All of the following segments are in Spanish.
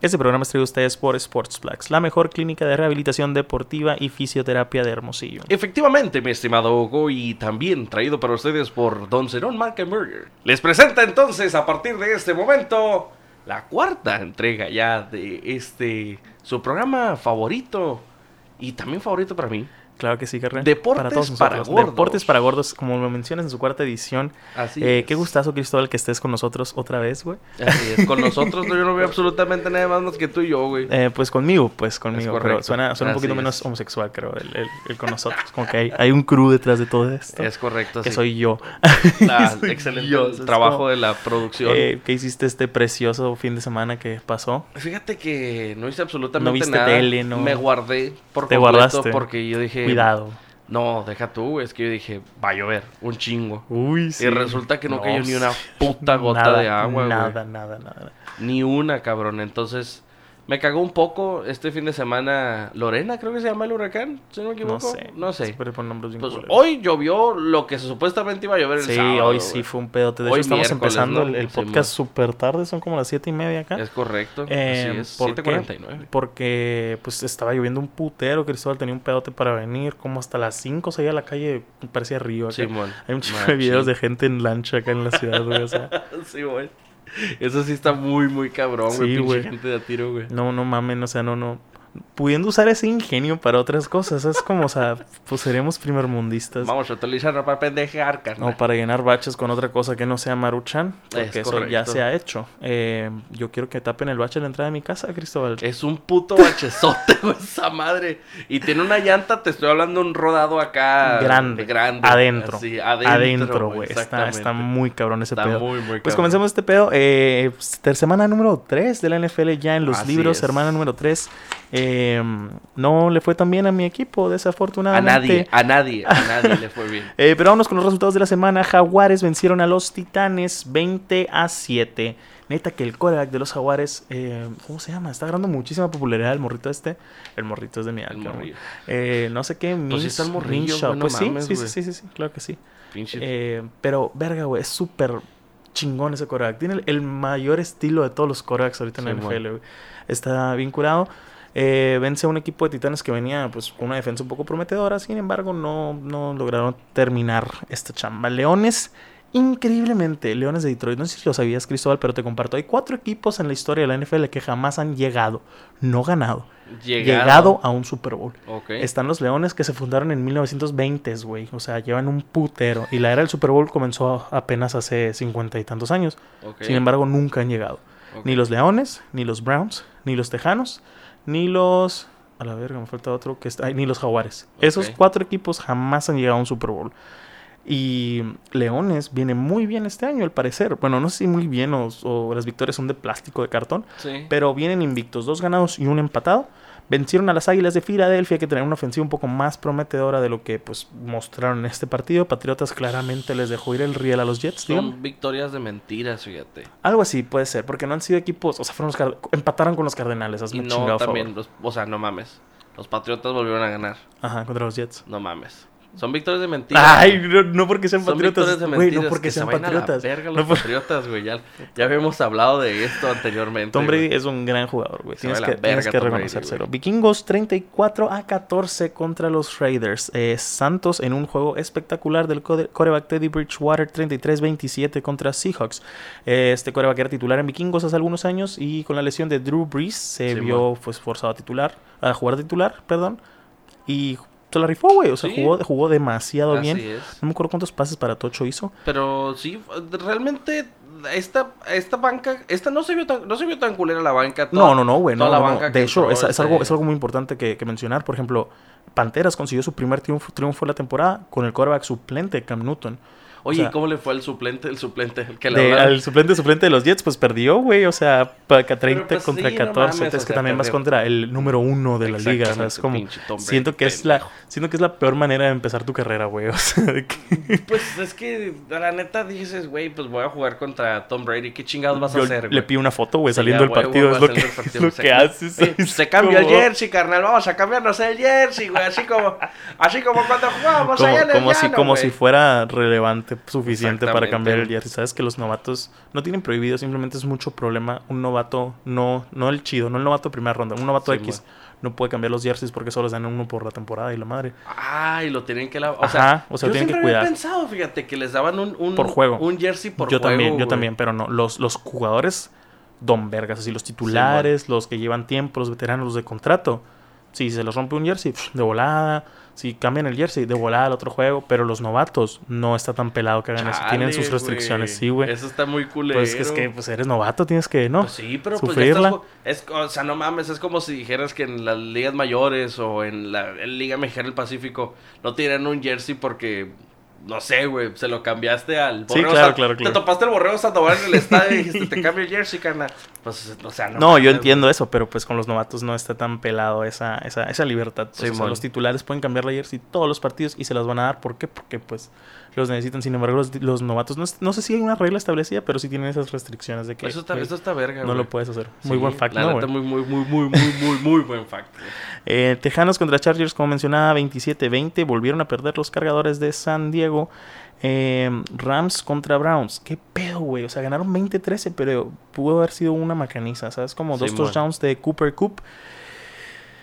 Este programa es traído a ustedes por Sportsplex, la mejor clínica de rehabilitación deportiva y fisioterapia de Hermosillo. Efectivamente, mi estimado Hugo, y también traído para ustedes por Don Zenón Markenberger. Les presenta entonces, a partir de este momento, la cuarta entrega ya de este, su programa favorito, y también favorito para mí, Claro que sí, carnal. Deportes para, todos para gordos. Deportes para gordos, como lo mencionas en su cuarta edición. Así Eh, es. qué gustazo, Cristóbal, que estés con nosotros otra vez, güey. Así es, con nosotros yo no veo absolutamente nada más, que tú y yo, güey. Eh, pues conmigo, pues conmigo. Pero correcto. suena, suena un poquito menos homosexual, creo, el, el- el con nosotros. Como que hay, hay un crew detrás de todo esto. Es correcto, que sí. soy yo. Ah, Soy excelente yo, trabajo como, de la producción. eh, ¿Qué hiciste este precioso fin de semana que pasó? Fíjate que no hice absolutamente No viste nada. tele, no- Me guardé por Te completo guardaste. porque yo dije... Cuidado. No, deja tú, es que yo dije, va a llover, un chingo. Uy, Y resulta que no, cayó ni una puta gota nada, de agua, güey. Nada, nada, nada. Ni una, cabrón. Entonces, me cagó un poco este fin de semana. Lorena, creo que se llama el huracán, si no me equivoco. No sé. No sé. Pues hoy llovió lo que supuestamente iba a llover el Sí, sábado. hoy güey. sí fue un pedote. De Hoy hecho, estamos empezando ¿no? el, podcast súper tarde, son como las siete y media acá. Es correcto. Eh, así es. ¿por qué? 7:49. Porque pues estaba lloviendo un putero, Cristóbal tenía un pedote para venir, como hasta las 5 salía a la calle, parecía río acá. Simón. Hay un chingo de videos de gente en lancha acá en la ciudad, güey, o sea, Sí, güey. Eso sí está muy, muy cabrón, güey. Sí, pinche güey. gente de a tiro, güey. no, no mamen, o sea, no, no. Pudiendo usar ese ingenio para otras cosas, es como, o sea, pues seremos primermundistas. Vamos a utilizarlo para pendejear, carnal. No, para llenar baches con otra cosa que no sea Maruchan, porque Es eso ya se ha hecho. Eh, yo quiero que tapen el bache a la entrada de mi casa, Cristóbal. Es un puto bachezote, güey, esa madre. Y tiene una llanta, te estoy hablando un rodado acá. grande, Grande. adentro, así, adentro, güey. Está, está muy cabrón ese Está pedo. muy, muy Pues cabrón. comencemos este pedo. Eh, pues, semana número 3 de la NFL ya en los Así libros. es. Semana número 3. No le fue tan bien a mi equipo, A desafortunadamente. nadie, a nadie, a nadie le fue bien. Eh, pero vámonos con los resultados de la semana. Jaguares vencieron a los Titanes 20 a 7. Neta que el coreback de los Jaguares, eh, ¿cómo se llama? Está agarrando muchísima popularidad el morrito este. El morrito es de mi alma. Eh, no sé qué. Pues está el morrillo, Pues sí, mames, sí, sí, sí, sí, sí, claro que sí. Eh, pero, verga, güey, es súper chingón ese coreback. Tiene el, el mayor estilo de todos los corebacks ahorita en la NFL, güey. Está vinculado. Eh, vence a un equipo de titanes que venía pues con una defensa un poco prometedora. Sin embargo, no, no lograron terminar esta chamba. Leones, increíblemente, Leones de Detroit. No sé si lo sabías, Cristóbal, pero te comparto. Hay cuatro equipos en la historia de la NFL que jamás han llegado, no ganado, llegado. llegado a un Super Bowl. Están los Leones que se fundaron en 1920, güey. O sea, llevan un putero. Y la era del Super Bowl comenzó apenas hace cincuenta y tantos años. Sin embargo, nunca han llegado. Ni los Leones, ni los Browns, ni los Tejanos, ni los... A la verga, me falta otro que está... ay, ni los Jaguares. Esos cuatro equipos jamás han llegado a un Super Bowl. Y Leones viene muy bien este año, al parecer. Bueno, no sé si muy bien o, o las victorias son de plástico, de cartón. Sí. Pero vienen invictos, dos ganados y un empatado. Vencieron a las Águilas de Filadelfia, que tenían una ofensiva un poco más prometedora de lo que pues mostraron en este partido. Patriotas claramente les dejó ir el riel a los Jets. Son victorias de mentiras, fíjate. Algo así puede ser, porque no han sido equipos, o sea, fueron los empataron con los Cardenales, hazme Y no, chingado también, favor. los, o sea, no mames. Los Patriotas volvieron a ganar. Ajá, contra los Jets. No mames. Son victorias de mentiras. Ay, no, no porque sean Son patriotas, victorias de güey, mentiras. no porque que se sean vayan a la patriotas. verga No los por- patriotas, güey. Ya, ya habíamos hablado de esto anteriormente. Tom Brady güey. es un gran jugador, güey. Tienes que, tienes que reconocérselo. Vikingos 34 a 14 contra los Raiders. Eh, Santos en un juego espectacular del core- coreback Teddy Bridgewater 33-27 contra Seahawks. Eh, este coreback era titular en Vikingos hace algunos años y con la lesión de Drew Brees se Sí, vio pues, forzado a titular, a jugar titular, perdón. Y se la rifó, güey. O sea, Sí. jugó, jugó demasiado Así bien. es. No me acuerdo cuántos pases para Tocho hizo. Pero sí, realmente esta, esta banca, esta no se vio tan, no se vio tan culera la banca. No, no, no, güey. No, no, no. banca De hecho, es, es algo, este- es algo muy importante que, que mencionar. Por ejemplo, Panteras consiguió su primer triunfo, triunfo de la temporada con el quarterback suplente, Cam Newton. Oye, o sea- ¿y cómo le fue al suplente? El suplente, el que le al suplente suplente de los Jets, pues perdió, güey. O sea, pa- que 30 pues, contra sí, no 14. mames, es o que sea, también vas perdió. contra el número uno de la liga. O sea, es como. Siento que es la. Siento que es la peor manera de empezar tu carrera, güey. O sea, de que- Pues es que la neta dices, güey, pues voy a jugar contra Tom Brady. ¿Qué chingados vas a hacer, güey? le pido una foto, güey, saliendo del partido. Es lo que, partido, lo se que cambia. haces. Se cambia el jersey, carnal. Vamos a cambiarnos el jersey, güey. Así como, así como cuando jugábamos allá en el como si fuera relevante suficiente, suficiente para cambiar el jersey. Sabes que los novatos no tienen prohibido, simplemente es mucho problema. Un novato, no, no el chido, no el novato de primera ronda, un novato X no puede cambiar los jerseys porque solo les dan uno por la temporada y la madre. Ah, y lo tienen que lavar. O sea, o sea, yo tienen que cuidar. Había pensado, fíjate, que les daban un, un, por juego. un jersey por yo juego. También, yo también, pero no. Los, los jugadores don vergas, así los titulares, los que llevan tiempo, los veteranos, los de contrato. Si se les rompe un jersey, de volada si cambian el jersey, de volada al otro juego, pero los novatos no está tan pelado que hagan eso. Tienen sus restricciones, sí, güey. Eso está muy culero. Pues es que pues eres novato, tienes que, ¿no? Pues sí, pero pues ya es, o sea, no mames, es como si dijeras que en las ligas mayores o en la Liga Mexicana del Pacífico no tienen un jersey porque no sé, güey, se lo cambiaste al borrego. Sí, claro, claro, Te topaste el borrego Sandoval en el estadio y dijiste, te cambio el jersey, carnal. Pues, o sea, no. No, yo entiendo eso, pero pues con los novatos no está tan pelado esa, esa, esa libertad. Pues, sí, los titulares pueden cambiar la jersey todos los partidos y se las van a dar. ¿Por qué? Porque pues los necesitan. Sin embargo, los, novatos, no, no, sé si hay una regla establecida, pero sí tienen esas restricciones de que. Eso está, eso está verga, No lo puedes hacer. Muy buen fact, la ¿no? muy, muy, muy, muy, muy, muy, muy buen fact. eh, Tejanos contra Chargers, como mencionaba, 27-20. Volvieron a perder los cargadores de San Diego. Eh, Rams contra Browns. ¿Qué pedo, güey? O sea, ganaron 20-13, pero pudo haber sido una macaniza, ¿sabes? Como dos touchdowns de Cooper Coop.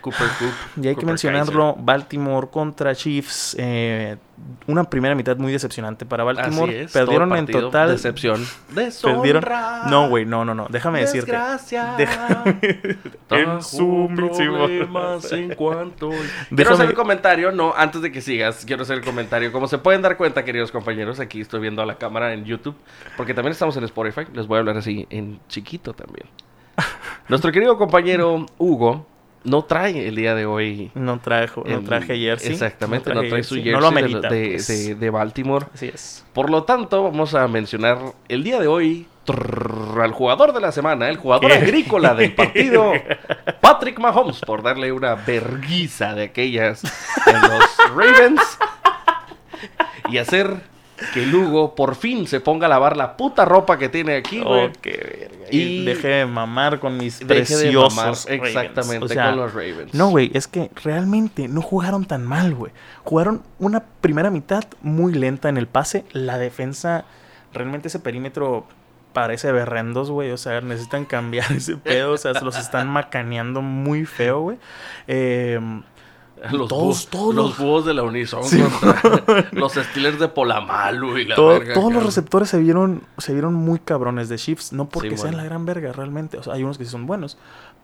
Cooper Coop. Y hay que mencionarlo, Baltimore contra Chiefs. Eh, una primera mitad muy decepcionante para Baltimore. Perdieron en total. Decepción. Perdieron. No, güey, no, no, no. Déjame decirte. Déjame... en su en cuanto. Quiero hacer el comentario, no, antes de que sigas, quiero hacer el comentario. Como se pueden dar cuenta, queridos compañeros, aquí estoy viendo a la cámara en YouTube, porque también estamos en Spotify. Les voy a hablar así en chiquito también. Nuestro querido compañero Hugo no trae el día de hoy. No trajo, no traje jersey. Exactamente, no, trae su jersey de, pues. de, Baltimore. Así es. Por lo tanto, vamos a mencionar el día de hoy al jugador de la semana, el jugador agrícola del partido, Patrick Mahomes, por darle una verguiza de aquellas en los Ravens y hacer que Lugo por fin se ponga a lavar la puta ropa que tiene aquí, güey. Oh, qué verga. Y, deje de mamar con mis preciosos Exactamente, con los Ravens. No, güey, es que realmente no jugaron tan mal, güey. Jugaron una primera mitad muy lenta en el pase. La defensa, realmente ese perímetro parece berrendos, güey. O sea, necesitan cambiar ese pedo. O sea, se los están macaneando muy feo, güey. Eh los todos, todos los búhos de la Unison los Steelers de Polamalu y la verga, Todos los receptores se vieron, se vieron muy cabrones de Chiefs, no porque sean la gran verga realmente. O sea, hay unos que sí son buenos,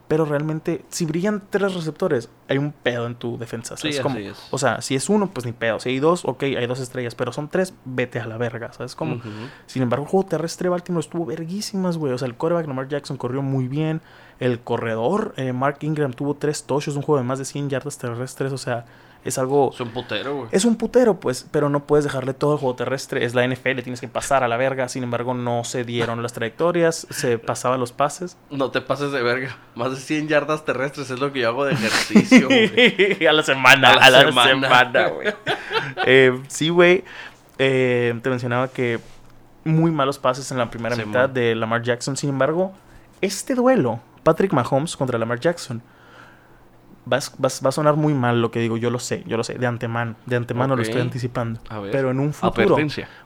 pero realmente, si brillan tres receptores, hay un pedo en tu defensa. ¿sabes? Como, O sea, si es uno, pues ni pedo. Si hay dos, ok, hay dos estrellas, pero son tres, vete a la verga, ¿sabes? Como, sin embargo, el juego terrestre Baltimore estuvo verguísimas, güey. O sea, el coreback Lamar Jackson corrió muy bien. El corredor, eh, Mark Ingram, tuvo tres tochos, un juego de más de 100 yardas terrestres. O sea, es algo. Es un putero, güey. Es un putero, pues, pero no puedes dejarle todo el juego terrestre. Es la NFL, tienes que pasar a la verga. Sin embargo, no se dieron las trayectorias, se pasaban los pases. No te pases de verga. Más de 100 yardas terrestres es lo que yo hago de ejercicio, güey. a la semana, a la, semana, güey. eh, sí, güey. Eh, te mencionaba que muy malos pases en la primera mitad de Lamar Jackson. Sin embargo, este duelo, Patrick Mahomes contra Lamar Jackson Va, a sonar muy mal lo que digo, yo lo sé, yo lo sé, de antemano, de antemano lo estoy anticipando. Pero en un futuro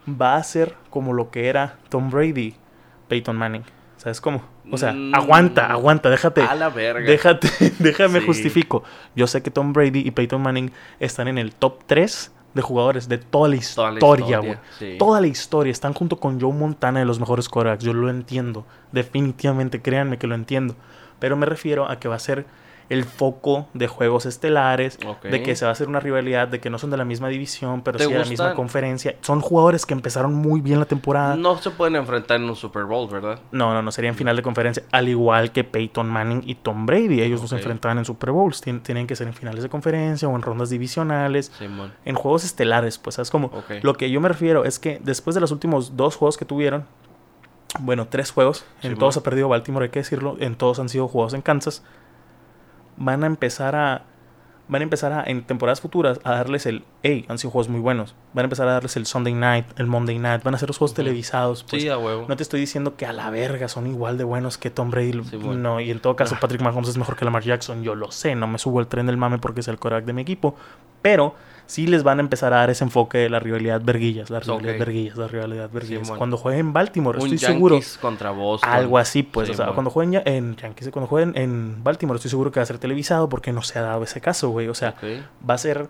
va a ser como lo que era Tom Brady, Peyton Manning. ¿Sabes cómo? O sea, mm. aguanta, aguanta, déjate. A la verga. Déjate, déjame justifico. Yo sé que Tom Brady y Peyton Manning están en el top 3 de jugadores de toda la historia, güey. Toda, la historia. Están junto con Joe Montana de los mejores quarterbacks. Yo lo entiendo. Definitivamente, créanme que lo entiendo. Pero me refiero a que va a ser el foco de juegos estelares, de que se va a hacer una rivalidad, de que no son de la misma división, pero sí de la misma conferencia. Son jugadores que empezaron muy bien la temporada. No se pueden enfrentar en un Super Bowl, ¿verdad? No, no, no, sería en final de conferencia, al igual que Peyton Manning y Tom Brady. Ellos no se enfrentaban en Super Bowls, tienen que ser en finales de conferencia o en rondas divisionales, en juegos estelares, pues, ¿sabes? Como lo que yo me refiero es que después de los últimos dos juegos que tuvieron, bueno, tres juegos, en todos ha perdido Baltimore, hay que decirlo, en todos han sido jugados en Kansas van a empezar a van a empezar a, en temporadas futuras a darles el, hey, han sido juegos muy buenos, van a empezar a darles el Sunday Night, el Monday Night, van a ser los juegos televisados. Pues. sí, a huevo. No te estoy diciendo que a la verga son igual de buenos que Tom Brady. Sí, bueno. No, y en todo caso Patrick Mahomes es mejor que Lamar Jackson. Yo lo sé, no me subo al tren del mame porque es el coreback de mi equipo. Pero sí les van a empezar a dar ese enfoque de la rivalidad verguillas, la rivalidad Ok. verguillas, la rivalidad verguillas. Cuando jueguen en Baltimore, Un estoy seguro. contra Boston. Algo así, pues. Sí, o sea, bueno. cuando jueguen ya- en Yankees, cuando jueguen en Baltimore, estoy seguro que va a ser televisado porque no se ha dado ese caso, güey. O sea, va a ser.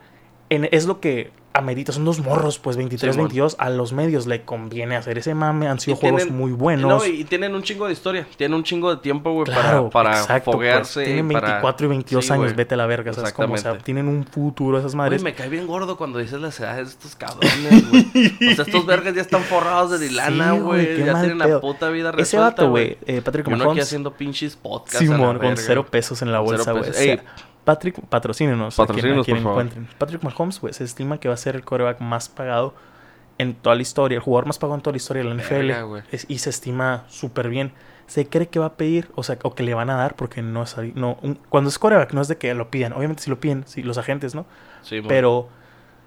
En- es lo que amerita. Son dos morros, pues 23, Simón. 22. A los medios le conviene hacer ese mame. Han sido juegos muy buenos. No, y tienen un chingo de historia. Tienen un chingo de tiempo, güey, Claro, para, para exacto, pues, foguearse. tienen para- 24 y 22 Sí, años, vete a la verga, ¿sabes cómo? O sea, tienen un futuro esas madres. me cae bien gordo cuando dices las edades de estos cabrones, güey. O sea, estos vergas ya están forrados de lana, Sí, güey, ya tienen pedo. la puta vida resuelta, Ese vato, güey, eh, Patrick Y uno aquí Mahomes, haciendo pinches podcasts. Simón, con verga. cero pesos en la bolsa, güey. Patrick, patrocínenos. a quien- a Patrocínenos, quien por favor. encuentren. Patrick Mahomes, güey, se estima que va a ser el coreback más pagado en toda la historia. El jugador más pagado en toda la historia de la NFL. Verga, güey. Es- y se estima súper bien. Se cree que va a pedir, o sea, o que le van a dar, porque no es ahí- no, un- cuando es coreback no es de que lo pidan. Obviamente si lo piden, sí, los agentes, ¿no? Sí. Pero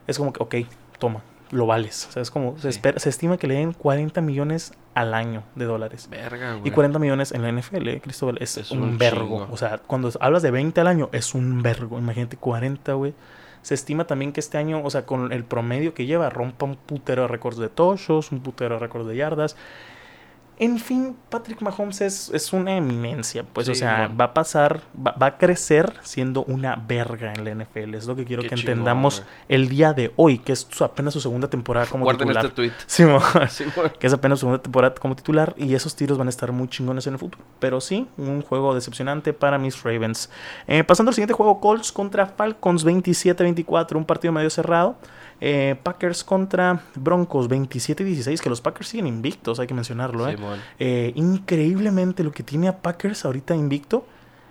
es como que, ok, toma, lo vales. O sea, es como, se, espera, se estima que le den 40 millones al año de dólares. Verga, güey. Y 40 millones en la NFL, eh, Cristóbal, es, Es un, un vergo. O sea, cuando hablas de 20 al año, es un vergo. Imagínate 40, güey. Se estima también que este año, o sea, con el promedio que lleva, rompa un putero de récords de tochos, un putero de récords de yardas. En fin, Patrick Mahomes es, es una eminencia. Pues, o sea, va a pasar, va, va a crecer siendo una verga en la NFL. Es lo que quiero Qué que chingón, entendamos el día de hoy, que es su- apenas su segunda temporada como Guarden titular. este tweet. Sí, que es apenas su segunda temporada como titular y esos tiros van a estar muy chingones en el futuro. Pero sí, un juego decepcionante para mis Ravens. Eh, pasando al siguiente juego, Colts contra Falcons 27-24, un partido medio cerrado. Eh, Packers contra Broncos 27-16, que los Packers siguen invictos, hay que mencionarlo. ¿eh? Eh, increíblemente lo que tiene a Packers ahorita invicto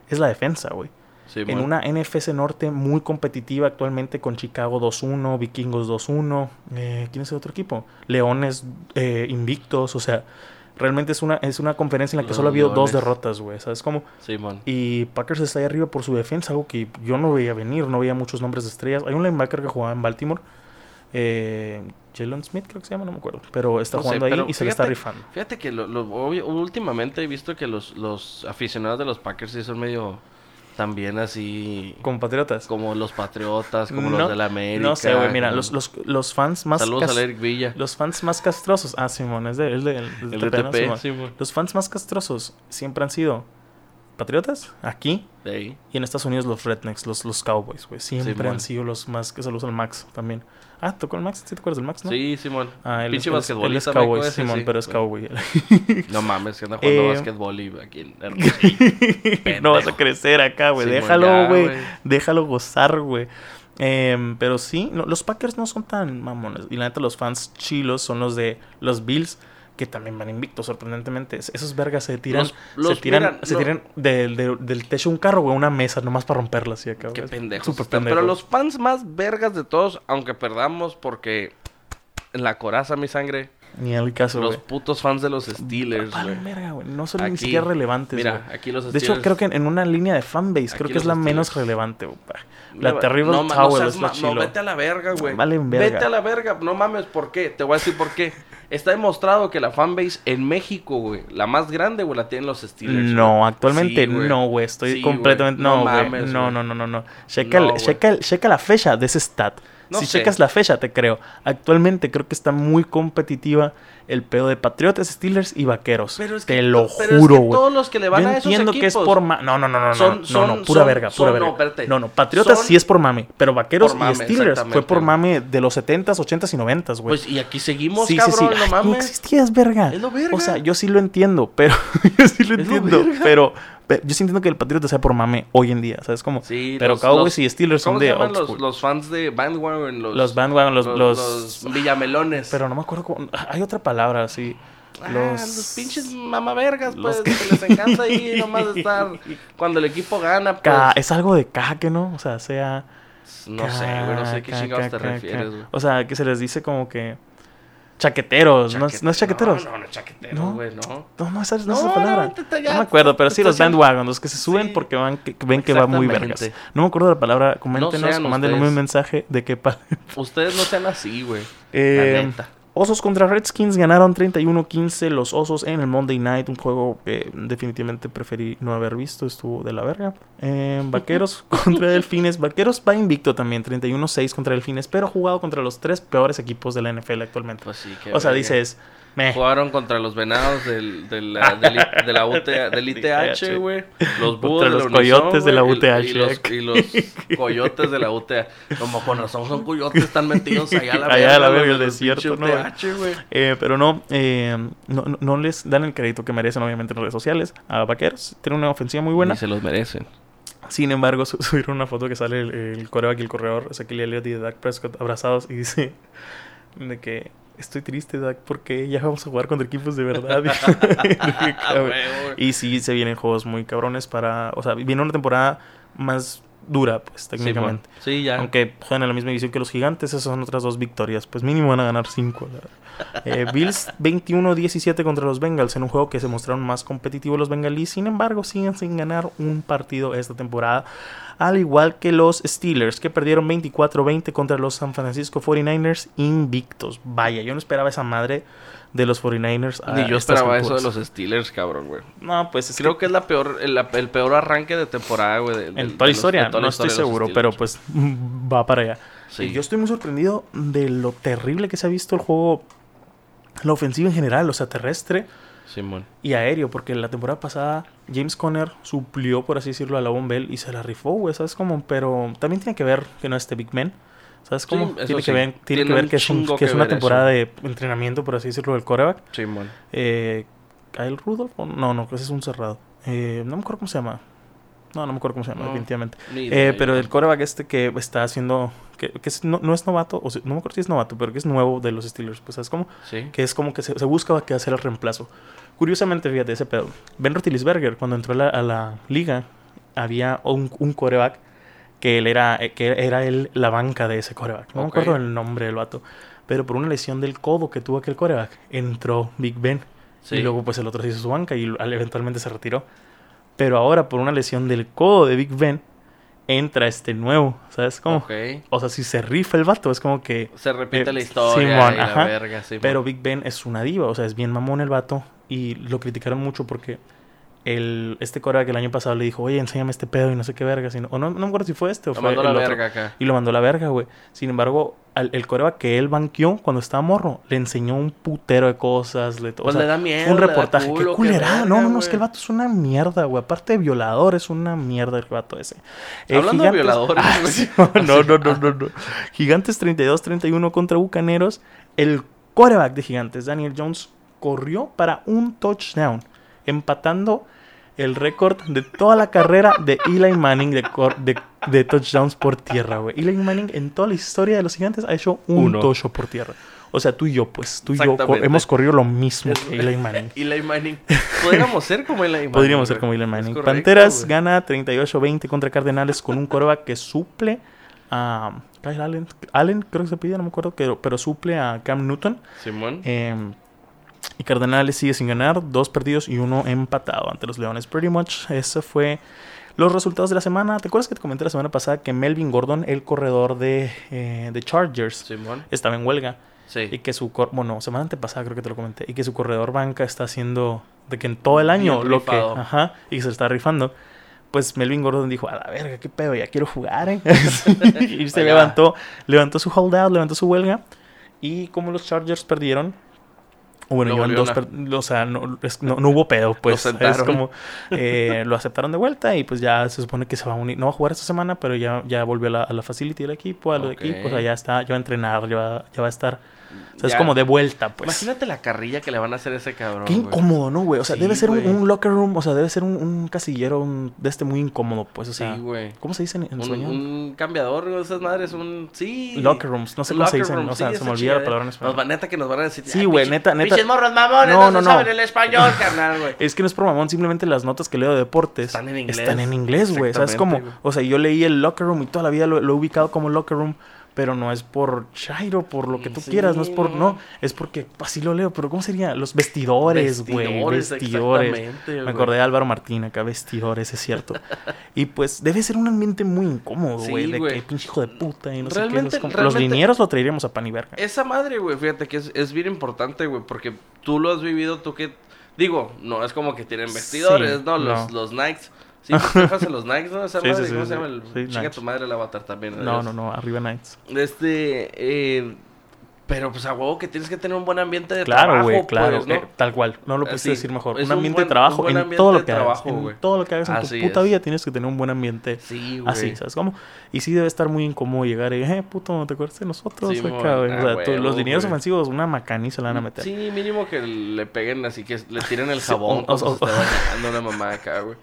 es la defensa, güey. En una NFC Norte muy competitiva actualmente con Chicago 2-1, Vikingos 2-1. Eh, ¿Quién es el otro equipo? Leones eh, invictos. O sea, realmente es una, es una conferencia en la que Los solo ha habido dos derrotas, güey. ¿Sabes cómo? Y Packers está ahí arriba por su defensa, algo que yo no veía venir. No veía muchos nombres de estrellas. Hay un linebacker que jugaba en Baltimore. Eh, Jalen Smith creo que se llama, no me acuerdo. Pero está No sé, jugando ahí y se le está rifando. Fíjate que lo, lo- obvio- últimamente he visto que los, los aficionados de los Packers sí son medio también así Como Patriotas. como los Patriotas, como No, los de la América. No sé, güey. Mira, los, los, los fans más... Saludos a Eric Villa. Los fans más castrosos. Ah, Simón, es de, es de, es de el TP, Simón. Simón. Los fans más castrosos siempre han sido patriotas, aquí, y en Estados Unidos los rednecks, los, los cowboys, güey. Siempre han sido los más que saludos al Max también. Ah, tocó el Max, ¿sí te acuerdas del Max, no? Sí, Simón. Ah, él, Pinche es- él es cowboy, ese, Simón, sí. pero es cowboy. No mames, que anda jugando Eh, básquetbol y aquí no vas a crecer acá, güey. Déjalo, güey. Déjalo gozar, güey. Em, pero sí, no, los Packers no son tan mamones. Y la neta, los fans chilos son los de los Bills, que también van invictos, sorprendentemente. Es- Esos vergas se tiran, Los- los- se tiran, mira, se no. tiran del, del- del techo de un carro, güey, una mesa, nomás para romperla así acá. Qué pendejos. Están. Pero los fans más vergas de todos, aunque perdamos porque en la coraza mi sangre, Ni el caso, los güey. putos fans de los Steelers, güey. No son ni Aquí, siquiera relevantes, Mira, aquí los De hecho, Steelers- creo que en una línea de fanbase, creo que es la menos Steelers. relevante, güey. La No, Terrible no, Towel no es la chilo. No, vete a la verga, güey. Verga. Vete a la verga. No mames, ¿por qué? Te voy a decir por qué. Está demostrado que la fanbase en México, güey, la más grande, güey, la tienen los Steelers. No, actualmente Sí, no, güey. Estoy Sí, completamente. No, güey. no, no, no, no, no. Checa, el- checa, el- checa la fecha de ese stat. No si sé. checas la fecha, te creo. Actualmente creo que está muy competitiva el pedo de Patriotas, Steelers y Vaqueros. Pero es te que lo to- pero es juro, que güey. todos los que le van Yo a esos entiendo que es por ma- No, no, no, no, no, son- no, son- no, pura son- verga, pura no, verga. espérate. No, no, Patriotas sí es por mame, pero Vaqueros mame, y Steelers fue por mame de los 70s, 80s y 90s, güey. Pues y aquí seguimos, Sí, sí, cabrón, sí. no Ay, mames. existías, verga. Es lo verga. O sea, yo sí lo entiendo, pero. yo sí lo entiendo. Pero, pe- yo sí entiendo que el Patriota sea por mame hoy en día, ¿sabes cómo? Sí, pero los- Cowboys los- y Steelers son ¿Cómo se de old los, fans de Bandwagon? Los, Los bandwagon, los- los- Villamelones. Pero no me acuerdo cómo. Hay otra palabra así. Ah, los... los... pinches mamavergas, los pues, que- que les encanta ahí nomás estar cuando el equipo gana, pues. Ca- Es algo de caja que no, o sea, sea. No sé, güey, no sé qué chingados te refieres, güey. O sea, que se les dice como que. Chaqueteros, ¿no, es- no es chaqueteros? No, no, no es chaqueteros, ¿No? güey, no. No, no, esa no, es No, esa palabra. no, te- te- No, ya, me acuerdo, pero sí, los bandwagon, los que se suben Sí. porque van, que, ven que va muy vergas. No me acuerdo de la palabra, coméntenos, mándenme un mensaje de qué Ustedes no sean así, güey. Eh, La neta. Osos contra Redskins ganaron 31-15 los Osos en el Monday Night, un juego que definitivamente preferí no haber visto, estuvo de la verga. Eh, Vaqueros contra Delfines, Vaqueros va invicto también, 31-6 contra Delfines, pero ha jugado contra los tres peores equipos de la NFL actualmente. Pues sí, o sea, verga. dices, meh. Jugaron contra los venados del, del, del, I- de la UT, del ITH, güey. Los búhos de los Unison, coyotes de la UTH. Y, y los, y los coyotes de la UTH. Como con razón son coyotes, están metidos allá a la Allá a la verga, el del desierto, ¿no, Güey. Eh, pero no, eh, no, no- no les dan el crédito que merecen, obviamente, en redes sociales a Vaqueros. Tienen una ofensiva muy buena. Y se los merecen. Sin embargo, su- subieron una foto que sale el, el coreback y el corredor, Ezequiel Elliott y Dak Prescott abrazados y dice de que estoy triste, Dak, porque ya vamos a jugar contra equipos de verdad. Y sí, se vienen juegos muy cabrones para... O sea, viene una temporada más dura, pues, técnicamente. Sí, ya. Aunque juegan en la misma división que los gigantes, esas son otras dos victorias. Pues mínimo van a ganar cinco. Eh, Bills 21-17 contra los Bengals en un juego que se mostraron más competitivos los Bengalís. Sin embargo, siguen sin ganar un partido esta temporada. Al igual que los Steelers, que perdieron 24-20 contra los San Francisco 49ers invictos. Vaya, yo no esperaba esa madre de los 49ers. a Ni yo esperaba eso de los Steelers, cabrón, güey. No, pues es Creo que que es la peor, el, el peor arranque de temporada, güey. de- de- en toda la historia, toda no estoy historia seguro, Steelers. pero pues va para allá. Sí. Y yo estoy muy sorprendido de lo terrible que se ha visto el juego, la ofensiva en general, o sea, terrestre Simón. y aéreo, porque la temporada pasada James Conner suplió, por así decirlo, a la Bell y se la rifó, güey, ¿sabes cómo? Pero también tiene que ver que no es este Big Man. ¿Sabes cómo? Sí, tiene, sí. que ver, tiene Tiene que ver que es, un- que es una temporada eso. de entrenamiento, por así decirlo, del coreback. Simón. Eh, Kyle Rudolph, no, no, ese es un cerrado. Eh, no me acuerdo cómo se llama. No, no me acuerdo cómo se llama, No. definitivamente. Ni Eh, pero el coreback este que está haciendo, que, que es- no, no es novato, o sea, no me acuerdo si es novato, pero que es nuevo de los Steelers, pues es como Sí. que es como que se, se busca que hacer el reemplazo. Curiosamente, fíjate ese pedo. Ben Roethlisberger, cuando entró a la, a la liga, había un, un coreback que él era, eh, que era él la banca de ese coreback. No me acuerdo el nombre del vato. Pero por una lesión del codo que tuvo aquel coreback, entró Big Ben. Sí. Y luego pues el otro se hizo su banca y al- eventualmente se retiró. Pero ahora por una lesión del codo de Big Ben, entra este nuevo. ¿Sabes cómo? Ok. O sea, si se rifa el vato, es como que... Se repite Eh, la historia y la ajá. verga. Pero Big Ben es una diva, o sea, es bien mamón el vato. Y lo criticaron mucho porque el, este coreback que el año pasado le dijo, oye, enséñame este pedo y no sé qué verga. sino- o no, no me acuerdo si fue este o Lo fue mandó el la otro. verga acá. Y lo mandó a la verga, güey. Sin embargo, al- el coreback que él banqueó cuando estaba morro, le enseñó un putero de cosas. Le, o Pues sea, le da miedo. un le da reportaje. culo, qué qué culerada. No, no, no, es que el vato es una mierda, güey. Aparte de violador, es una mierda el vato ese. Eh, Hablando de violadores, Ah, sí, no, no, no, no, no. Gigantes 32-31 contra Bucaneros. El coreback de Gigantes, Daniel Jones, corrió para un touchdown, empatando el récord de toda la carrera de Eli Manning de, cor- de, de touchdowns por tierra, güey. Eli Manning en toda la historia de los Gigantes ha hecho un Uno. touchdown por tierra. O sea, tú y yo, pues, tú y yo co- hemos corrido lo mismo que Eli Manning. Eli Manning. Podríamos ser como Eli Manning. Podríamos ser como Eli Manning. correcto, Panteras güey. gana 38-20 contra Cardenales con un coreback que suple a Kyle Allen. Allen, creo que se pide, no me acuerdo, pero, pero suple a Cam Newton. Simón. Eh, y Cardenales sigue sin ganar, dos perdidos y uno empatado ante los Leones. Pretty much, eso fue los resultados de la semana. ¿Te acuerdas que te comenté la semana pasada que Melvin Gordon, el corredor de, eh, de Chargers, Simón. estaba en huelga? Y Sí. que su bueno, semana antepasada creo que te lo comenté. Y que su corredor banca está haciendo de que en todo el año Bien lo que. Ajá. Y que se está rifando. Pues Melvin Gordon dijo, a la verga, qué pedo, ya quiero jugar, ¿eh? y se Allá. levantó, levantó su holdout, levantó su huelga. Y como los Chargers perdieron, o bueno, Lo llevan dos, o sea, no, es- no, no hubo pedo, pues. es sentaron. como, eh, lo aceptaron de vuelta y pues ya se supone que se va a unir, no va a jugar esta semana, pero ya, ya volvió a la, a la facility del equipo, a los Ok. equipos, o sea, ya está, ya va a entrenar, ya va, ya va a estar, o sea, es como de vuelta, pues. Imagínate la carrilla que le van a hacer a ese cabrón. Qué güey. incómodo, ¿no, güey? O sea, Sí, debe ser un, locker room, o sea, debe ser un, un casillero un- de este muy incómodo, pues, o sea. Sí, güey. ¿Cómo se dice en, en Un, sueño? un cambiador, esas madres, un... Sí. Locker rooms, no sé cómo se dicen, room, o sea, sí, se me olvida la chingadera. palabra en Nos español. va neta que nos van a decir... Sí, "Ay, güey, neta, neta. Pinches morros mamones, No, no, no, saben el español, carnal, güey. Es que no es por mamón, simplemente las notas que leo de deportes Están en inglés. están en inglés, güey. ¿Sabes Exactamente, cómo? güey. O sea, yo leí el locker room y toda la vida lo, lo he ubicado como locker room, pero no es por Chairo, por lo que tú Sí, quieras, no es por, no. es porque, así lo leo, pero ¿cómo sería? Los vestidores, güey, Vestidores, vestidores. exactamente, Me acordé de Álvaro Martín acá, vestidores, es cierto. y pues debe ser un ambiente muy incómodo, Sí, güey, de güey. que pinche hijo de puta y no sé qué. Realmente- Los realmente- linieros lo traeríamos a pan y verga. Esa madre, güey, fíjate que es, es bien importante, güey, porque tú lo has vivido, tú que... Digo, no es como que tienen vestidores, Sí, ¿no? Los, no. los Nikes. Sí, ¿te en los Nikes, ¿no? Esa Sí, madre, sí, ¿cómo sí, se llama? El, Sí, chinga tu madre el avatar también. No, no, no, arriba Knights. Este, eh, pero pues a huevo que tienes que tener un buen ambiente de Claro, trabajo, güey, claro, pues, ¿no? eh, tal cual. No lo Así, decir mejor. Un ambiente buen- de trabajo un en todo lo que hagas. trabajo, En güey. todo lo que hagas en Así tu puta es. vida tienes que tener un buen ambiente. Sí, güey. Así, ¿sabes cómo? Y sí debe estar muy incómodo llegar y, eh, puto, ¿no te acuerdas de nosotros? Sí, acá, güey? ah, O sea, tú- huevo, los dineros güey. ofensivos, una macaniza la van a meter. Sí, mínimo que le peguen así, que le tiren el jabón o- una mamá acá, güey.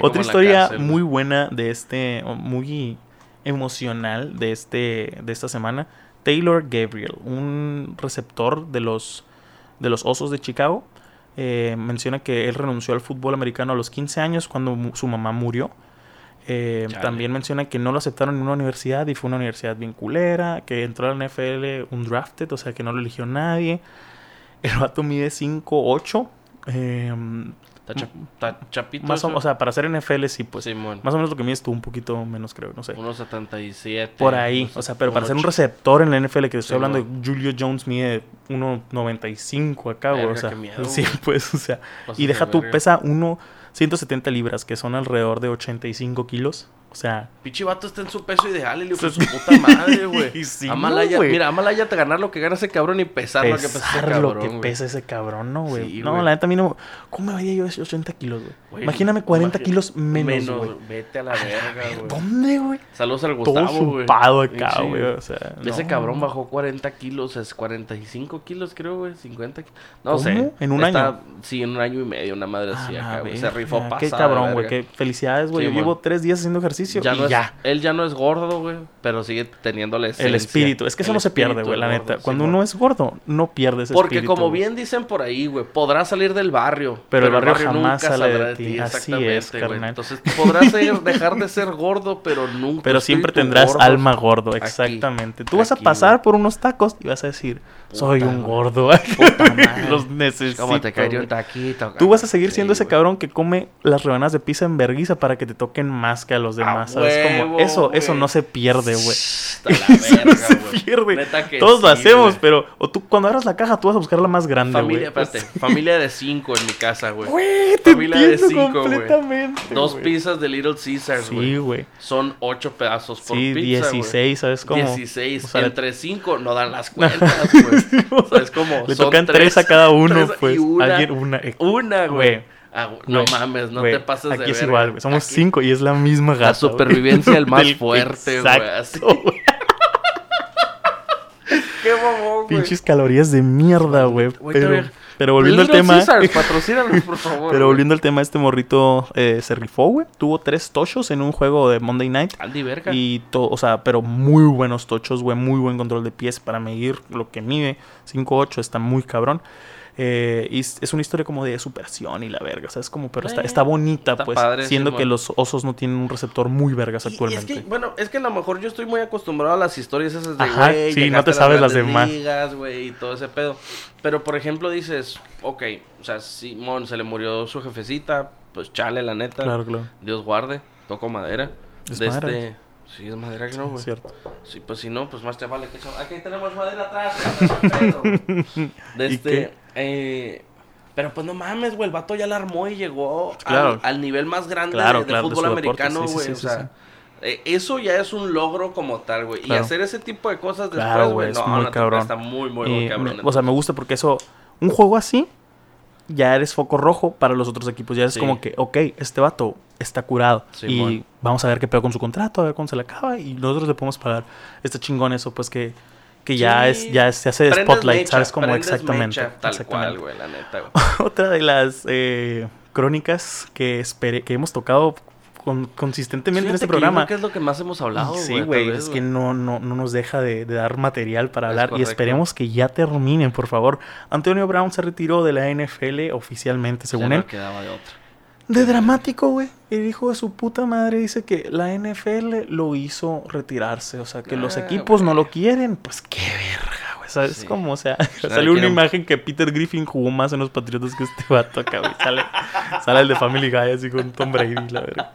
Otra en historia güey. muy buena de este, muy emocional de este, de esta semana. Taylor Gabriel, un receptor de los, de los Osos de Chicago, eh, menciona que él renunció al fútbol americano a los 15 años cuando mu- su mamá murió. Eh, también menciona que no lo aceptaron en una universidad y fue una universidad bien culera, que entró a la NFL un drafted, o sea que no lo eligió nadie. El vato mide 5'8". Eh, Está, cha- está chapito. más o, sea, para ser NFL sí, pues. Más o menos lo que mides tú, un poquito menos, creo, no sé. Unos 77. Por ahí, unos- o sea, pero para ser un receptor en la NFL, que estoy Sí, hablando de Julio Jones mide 1.95 acá, güey. O sea, sí, pues, o sea. Y de deja tú, verga. pesa 1, 170 libras, que son alrededor de 85 kilos. O sea, Pinche vato está en su peso ideal, y Sí. su puta madre, güey. Sí, Amalaya, mira, Amalaya te ganar lo que gana ese cabrón y pesar lo que pesa ese pesar cabrón. lo que güey. pesa ese cabrón, ¿no, güey? Sí, no, la neta a mí no... ¿Cómo me veía yo esos 80 kilos, güey? Imagíname 40 imagi- kilos menos, güey. Vete a la verga, güey. ¿Dónde, güey? Saludos al Todo Gustavo, güey. chupado acá, Sí, güey. O sea, Ese no. cabrón bajó 40 kilos, es 45 kilos creo, güey, 50 kilos. No ¿Cómo? sé. ¿En un Está- año? Sí, en un año y medio, una madre así Ah, acá, güey. Se rifó pasada. Qué cabrón, güey. Qué felicidades, güey. Sí, Yo llevo tres días haciendo ejercicio Ya y no es- ya. él ya no es gordo, güey, pero sigue esencia. El espíritu. Es que eso no se pierde, güey, la gordo, neta. sí, Cuando uno es gordo, no pierde ese Porque espíritu, como bien dicen por ahí, güey, podrás salir del barrio. Pero el barrio jamás nunca sale saldrá de ti. Así exactamente, es, güey. carnal. Entonces podrás ser- dejar de ser gordo, pero nunca. Pero siempre tendrás alma gordo, exactamente. Tú vas a pasar güey. por unos tacos y vas a decir, soy un güey. gordo. Los necesito. Como te caería un güey. taquito. Tú vas a seguir Sí, siendo ese güey. cabrón que come las rebanadas de pizza en verguiza para que te toquen más que a los demás. ¿Sabes? Como huevo, eso, eso güey. no se pierde, güey. Eso no se güey. pierde. Todos lo hacemos, güey. pero o tú cuando abras la caja tú vas a buscar la más grande, güey. Familia, espérate, familia de cinco en mi casa, güey. Güey, Familia de cinco, güey. completamente. Dos güey. pizzas de Little Caesars, Sí, güey. güey. Son ocho pedazos por Sí, pizza, güey. 16, ¿sabes cómo? 16. O sea, Entre cinco no dan las cuentas, güey. ¿Sabes cómo? Le Son tocan tres a cada uno, tres pues. Una, Alguien, una. eh, una, güey. Ah, no Güey, mames, no güey, te pases Aquí de es verga. igual, güey. Somos Aquí- cinco y es la misma gata. La supervivencia del más Del- fuerte, güey. Qué güey. Pinches calorías de mierda, güey. Pero, pero volviendo al tema. Caesars, por favor. Pero volviendo al tema, este morrito eh, se rifó, güey. Tuvo tres tochos en un juego de Monday Night. Andy Verga. Y todo, o sea, pero muy buenos tochos, güey. Muy buen control de pies para medir lo que mide. 5'8 está muy cabrón. Eh, y es es una historia como de superación y la verga, o sea, es como, pero está, Eh, está bonita, está pues, padre, siendo sí, que los osos no tienen un receptor muy vergas Y- y actualmente. es que, bueno, es que a lo mejor yo estoy muy acostumbrado a las historias esas de, Ajá, güey, sí, no te a sabes las demás. ligas, güey, y todo ese pedo. Pero, por ejemplo, dices, ok, o sea, Simón se le murió su jefecita, pues chale, la neta. Claro, claro. Dios guarde, toco madera. Es de madera. este... Sí, es madera que no, Es güey. cierto. Sí, pues si no, pues más te vale que eso. Aquí tenemos madera atrás. pedo. De ¿Y este, qué? Eh, pero pues no mames, güey, el vato ya la armó y llegó Claro. al, al nivel más grande Claro, de, claro, fútbol americano, sí, sí, güey. sí, o sea, eh, eso ya es un logro como tal, güey. Y hacer ese tipo de cosas después, güey, no, muy no, cabrón. está muy, muy, muy me- cabrón. o sea, me gusta porque eso, un juego así, ya eres foco rojo para los otros equipos. Ya es como que, ok, este vato está curado. Y vamos a ver qué pedo con su contrato, a ver cuándo se le acaba. Y nosotros le podemos pagar. Está chingón eso, pues que, que ya Sí. es, ya se hace de spotlight, mecha, ¿sabes? Como exactamente. mecha, tal exactamente. cual, güey, la neta, güey. Otra de las eh, crónicas que esperé, que hemos tocado con- consistentemente en este que yo programa. creo que es lo que más hemos hablado. Sí, güey, es que no, no, no nos deja de, de dar material para Es hablar y esperemos que ya terminen, por favor. Antonio Brown se retiró de la NFL oficialmente, Ya según no él. quedaba de otra. De dramático, güey. El hijo de su puta madre dice que la NFL lo hizo retirarse. O sea, que los Ah, equipos no lo quieren. Pues qué verga, güey. ¿Sabes Sí. cómo? O sea, nadie salió una quiere- imagen que Peter Griffin jugó más en los Patriotas que este vato acá, güey. Sale, sale el de Family Guy así con Tom Brady, la verga.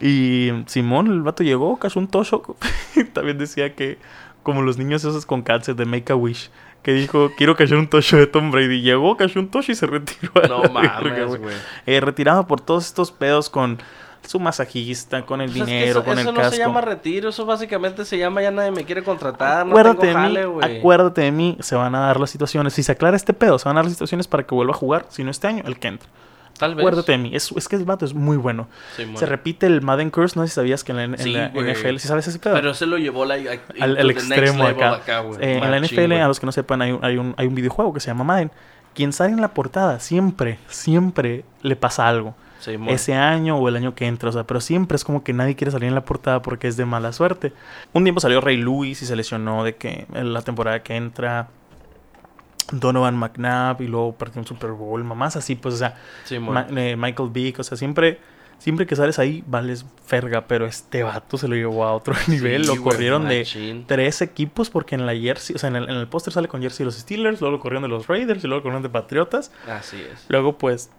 Y Simón, el vato llegó, cayó un tosho. También decía que, como los niños esos con cáncer de Make a Wish, que dijo, quiero callar un tosho de Tom Brady. Llegó, cayó un tosho y se retiró. No mames, güey. Eh, retirado por todos estos pedos con su masajista, con el Pues es que dinero, eso, con eso el no casco. se llama retiro, eso básicamente se llama ya nadie me quiere contratar, no acuérdate tengo de jale, mí, güey. acuérdate de mí, se van a dar las situaciones. Si se aclara este pedo, se van a dar las situaciones para que vuelva a jugar, si no este año, el que entra. Tal vez. Acuérdate de mí, es, es que el vato es muy bueno. Se repite el Madden Curse, no sé si sabías que en la, en Sí, la güey. NFL, si sabes ese pedo. Pero se lo llevó la, al, into al extremo acá. güey. Eh, en la NFL, a los que no sepan, hay un, hay, un, hay un videojuego que se llama Madden. Quien sale en la portada, siempre, siempre le pasa algo. Ese año o el año que entra, o sea, pero siempre es como que nadie quiere salir en la portada porque es de mala suerte. Un tiempo salió Ray Lewis y se lesionó de que en la temporada que entra Donovan McNabb y luego partió un Super Bowl, mamás así, pues, o sea. Ma- eh, Michael Vick, o sea, siempre siempre que sales ahí vales verga, pero este vato se lo llevó a otro nivel, Sí, lo corrieron de tres equipos porque en la jersey, o sea, en el, en el póster sale con jersey de los Steelers, luego lo corrieron de los Raiders y luego lo corrieron de Patriotas. Así es. Luego, pues,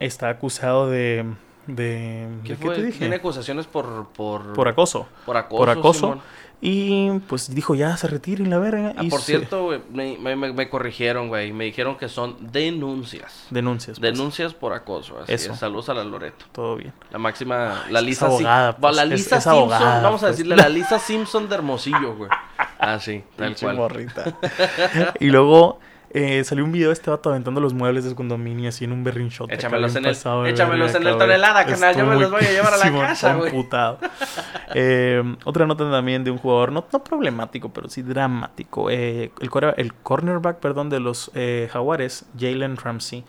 está acusado de. de ¿Qué ¿de fue? te dije? Tiene acusaciones por... Por, Por acoso. por acoso. por acoso. Simón. Y pues dijo, ya se retiren la verga. Ah, y por se- cierto, güey, me, me- corrigieron, güey. Me dijeron que son denuncias. Denuncias. pues, Denuncias por acoso. Así Eso. es. Saludos a la Loreto. Todo bien. La máxima, la Lisa pues, la es- Lisa es Simpson, abogada, vamos a pues. decirle la Lisa Simpson de Hermosillo, güey. Ah, sí, tal cual. morrita. y luego eh, salió un video de este vato aventando los muebles de su condominio así en un berrinshot. acá Échamelos en el- pasado échamelos en el tonelada, carnal, yo me los voy a llevar a la casa, güey. Eh, otra nota también de un jugador, no, no problemático, pero sí dramático. Eh, el, el cornerback, perdón, de los eh, Jaguares, Jalen Ramsey.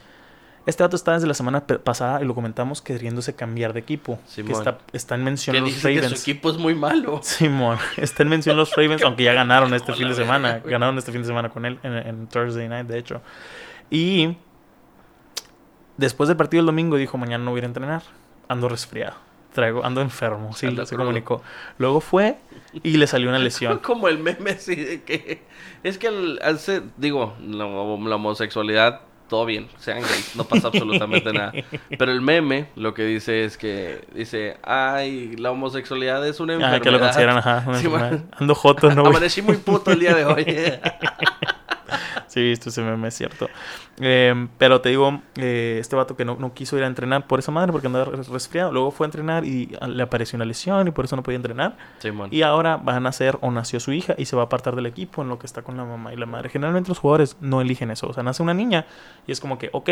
Este vato está desde la semana pasada y lo comentamos queriéndose cambiar de equipo. Que Simón. está, está en mención Que los dice que Ravens. su equipo es muy malo. Simón, está en mención los Ravens, aunque ya ganaron este fin de semana. verga. Ganaron este fin de semana con él en, en Thursday night, de hecho. Y después del partido del domingo dijo, mañana no voy a ir a entrenar. Ando resfriado. Traigo, ando enfermo. Sí, se comunicó. Luego fue y le salió una lesión. Como el meme así de que... Es que el, hace, digo, la, la homosexualidad, todo bien, sean gays, no pasa absolutamente nada. Pero el meme lo que dice es que dice, ay, la homosexualidad es una enfermedad. Ah, que lo consideran, ajá. una Sí, enfermedad. Ando joto, no Amanecí muy puto el día de hoy. Sí, esto se me es cierto. Eh, pero te digo, eh, este vato que no, no quiso ir a entrenar por esa madre porque andaba res- resfriado. Luego fue a entrenar y ah, le apareció una lesión y por eso no podía entrenar. Simón. Y ahora van a nacer o nació su hija y se va a apartar del equipo en lo que está con la mamá y la madre. Generalmente los jugadores no eligen eso. O sea, nace una niña y es como que, ok,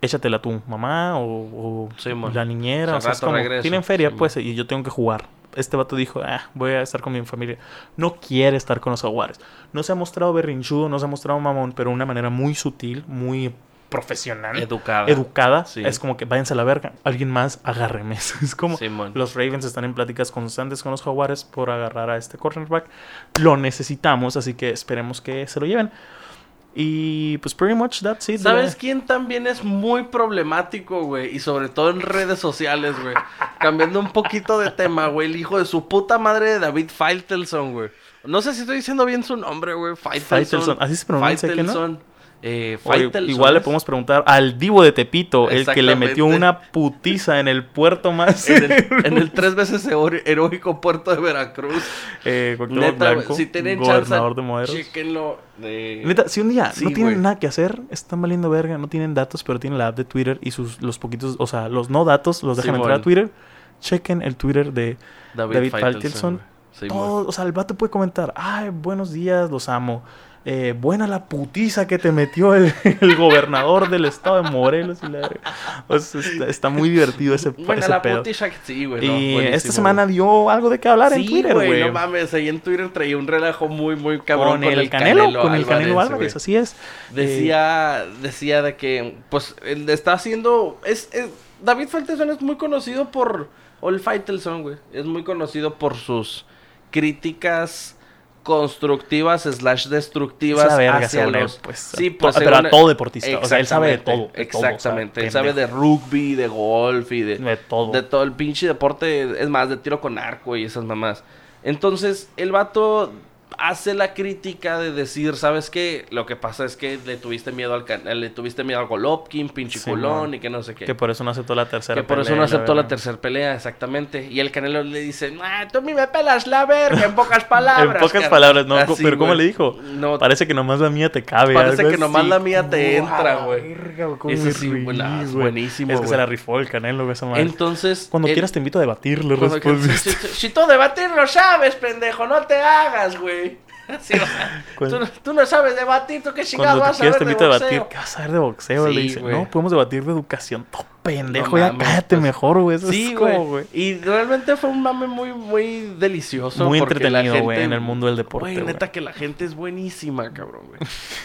échatela tu mamá o, o Sí, la niñera. O sea, es como, tienen feria, Sí, pues, y yo tengo que jugar. Este vato dijo, ah, voy a estar con mi familia. No quiere estar con los jaguares. No se ha mostrado berrinchudo, no se ha mostrado mamón, pero de una manera muy sutil, muy profesional, Educada. educada. Sí. Es como que váyanse a la verga. Alguien más, agárreme. Es como Simón. los Ravens están en pláticas constantes con los Jaguares por agarrar a este cornerback. Lo necesitamos, así que esperemos que se lo lleven. Y pues pretty much that's it. ¿Sabes quién también es muy problemático, güey? Y sobre todo en redes sociales, güey. Cambiando un poquito de tema, güey. El hijo de su puta madre de David Faitelson, güey. No sé si estoy diciendo bien su nombre, güey. Faitelson. Faitelson. Así se pronuncia, ¿qué no? Eh, igual le podemos preguntar al Divo de Tepito, el que le metió una putiza en el puerto más. En el, en el tres veces hero- heroico puerto de Veracruz. eh, Neta, Blanco, si tienen chance, gobernador de Moderos. chequenlo. De... Neta, si un día Sí, no tienen nada que hacer, están valiendo verga, no tienen datos, pero tienen la app de Twitter y sus los poquitos, o sea, los no datos los dejan entrar a Twitter. Chequen el Twitter de David, David Faitelson. Todo, o sea, el vato puede comentar, ay, buenos días, los amo. Eh, buena la putiza que te metió el, el gobernador del estado de Morelos. Y la verga. O sea, está, está muy divertido ese, Bueno, ese la pedo. putiza que sí, güey. no, y esta semana dio algo de qué hablar en Twitter, güey. No mames, ahí en Twitter traía un relajo muy, muy cabrón con, el, Canelo, con el Canelo Álvarez, así es. Decía, decía de que, pues, él está haciendo, es, es- David Faitelson es muy conocido por, o el Faitelson, güey, es muy conocido por sus críticas constructivas slash destructivas verga, hacia los... pues, sí, to- pues pero según- a todo deportista, o sea, él sabe de todo, de todo, o sea, Exactamente, él sabe de rugby, de golf y de... De todo. De todo el pinche deporte, es más, de tiro con arco y esas mamás. Entonces, el vato hace la crítica de decir, ¿sabes qué? Lo que pasa es que le tuviste miedo al le tuviste miedo al Golovkin, pinche Sí, culón man. y que no sé qué. Que por eso no aceptó la tercera Que por eso pelea, no aceptó la tercera pelea, exactamente. Y el Canelo le dice, ah, tú a mí me pelas la verga, en pocas palabras. En pocas carnal". palabras, ¿no? Así, pero ¿cómo güey. le dijo? No, Parece que nomás la mía te cabe. Parece que nomás la mía te entra, güey. me sí, reí, buena- güey. buenísimo, Es que se la rifó el Canelo, güey, esa madre. entonces... Cuando quieras te invito a debatir, le cuando que- respondiste. si, si- si tú debatir lo sabes, pendejo, no te hagas, güey. O sea, tú, no- tú no sabes debatir, tú qué chingado vas a te de boxeo? debatir. ¿Qué vas a ver de boxeo? Sí, le dice. No, podemos debatir de educación. pendejo, No ya mames, cállate pues, mejor, güey. Sí, güey. Y realmente fue un mame muy, muy delicioso. Muy entretenido, güey, en el mundo del deporte, Güey, neta que la gente es buenísima, cabrón, güey.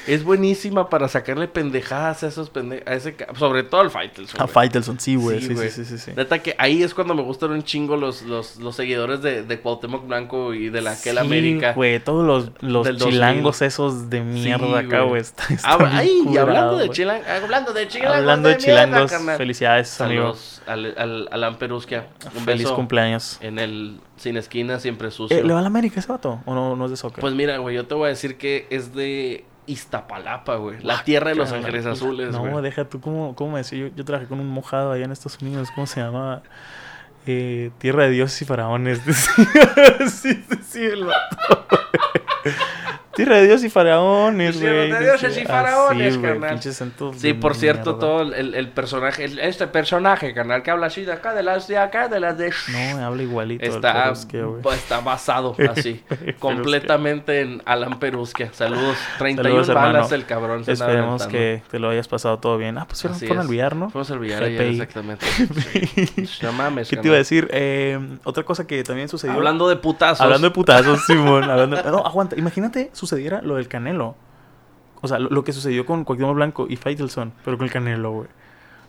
es buenísima para sacarle pendejadas a esos pendejos. A ese, sobre todo al Faitelson. A. Faitelson, sí, güey. Sí, Sí, sí, sí. Neta que ahí es cuando me gustan un chingo los, los, los seguidores de, de Cuauhtémoc Blanco y de la Aquel Sí, América. güey, todos los, los Del 2000. chilangos esos de mierda acá, güey. Está, Ah, ay, y hablando de chilangos, hablando de chilangos, Hablando de chilangos, felicidades, amigo. Saludos al, al, al Amperusquia. Un Feliz beso cumpleaños. en el sin esquina, siempre sucio. Eh, ¿Le va a la América ese vato? ¿O no, no es de soccer? Pues mira, güey, yo te voy a decir que es de Iztapalapa, güey. La tierra de los ángeles azules, No, güey. deja tú, ¿cómo, cómo me decía? Yo, yo trabajé con un mojado allá en Estados Unidos, ¿cómo se llamaba? Eh, tierra de dioses y faraones. sí, sí, sí, el vato. Tierra de dioses y faraones, Tierra güey. de dioses y faraones, Así, güey, carnal. Sí, por cierto, mierda. todo el, el personaje, el- este personaje, canal, que habla así de acá, de las de acá, de las de... No, habla igualito. Está, basado así, completamente en Alan Perusquia. Saludos, 31 Saludos, balas el cabrón. Esperemos que te lo hayas pasado todo bien. Ah, pues fueron, fueron al billar, ¿no? Fuimos ayer, exactamente. Sí. No mames, ¿Qué te iba a carnal. decir? Eh, otra cosa que también sucedió. Hablando de putazos. Hablando de putazos, Simón. Hablando No, aguanta. Imagínate sucediera lo del Canelo. O sea, lo, lo que sucedió con Cuauhtémoc Blanco y Faitelson, pero con el Canelo, güey.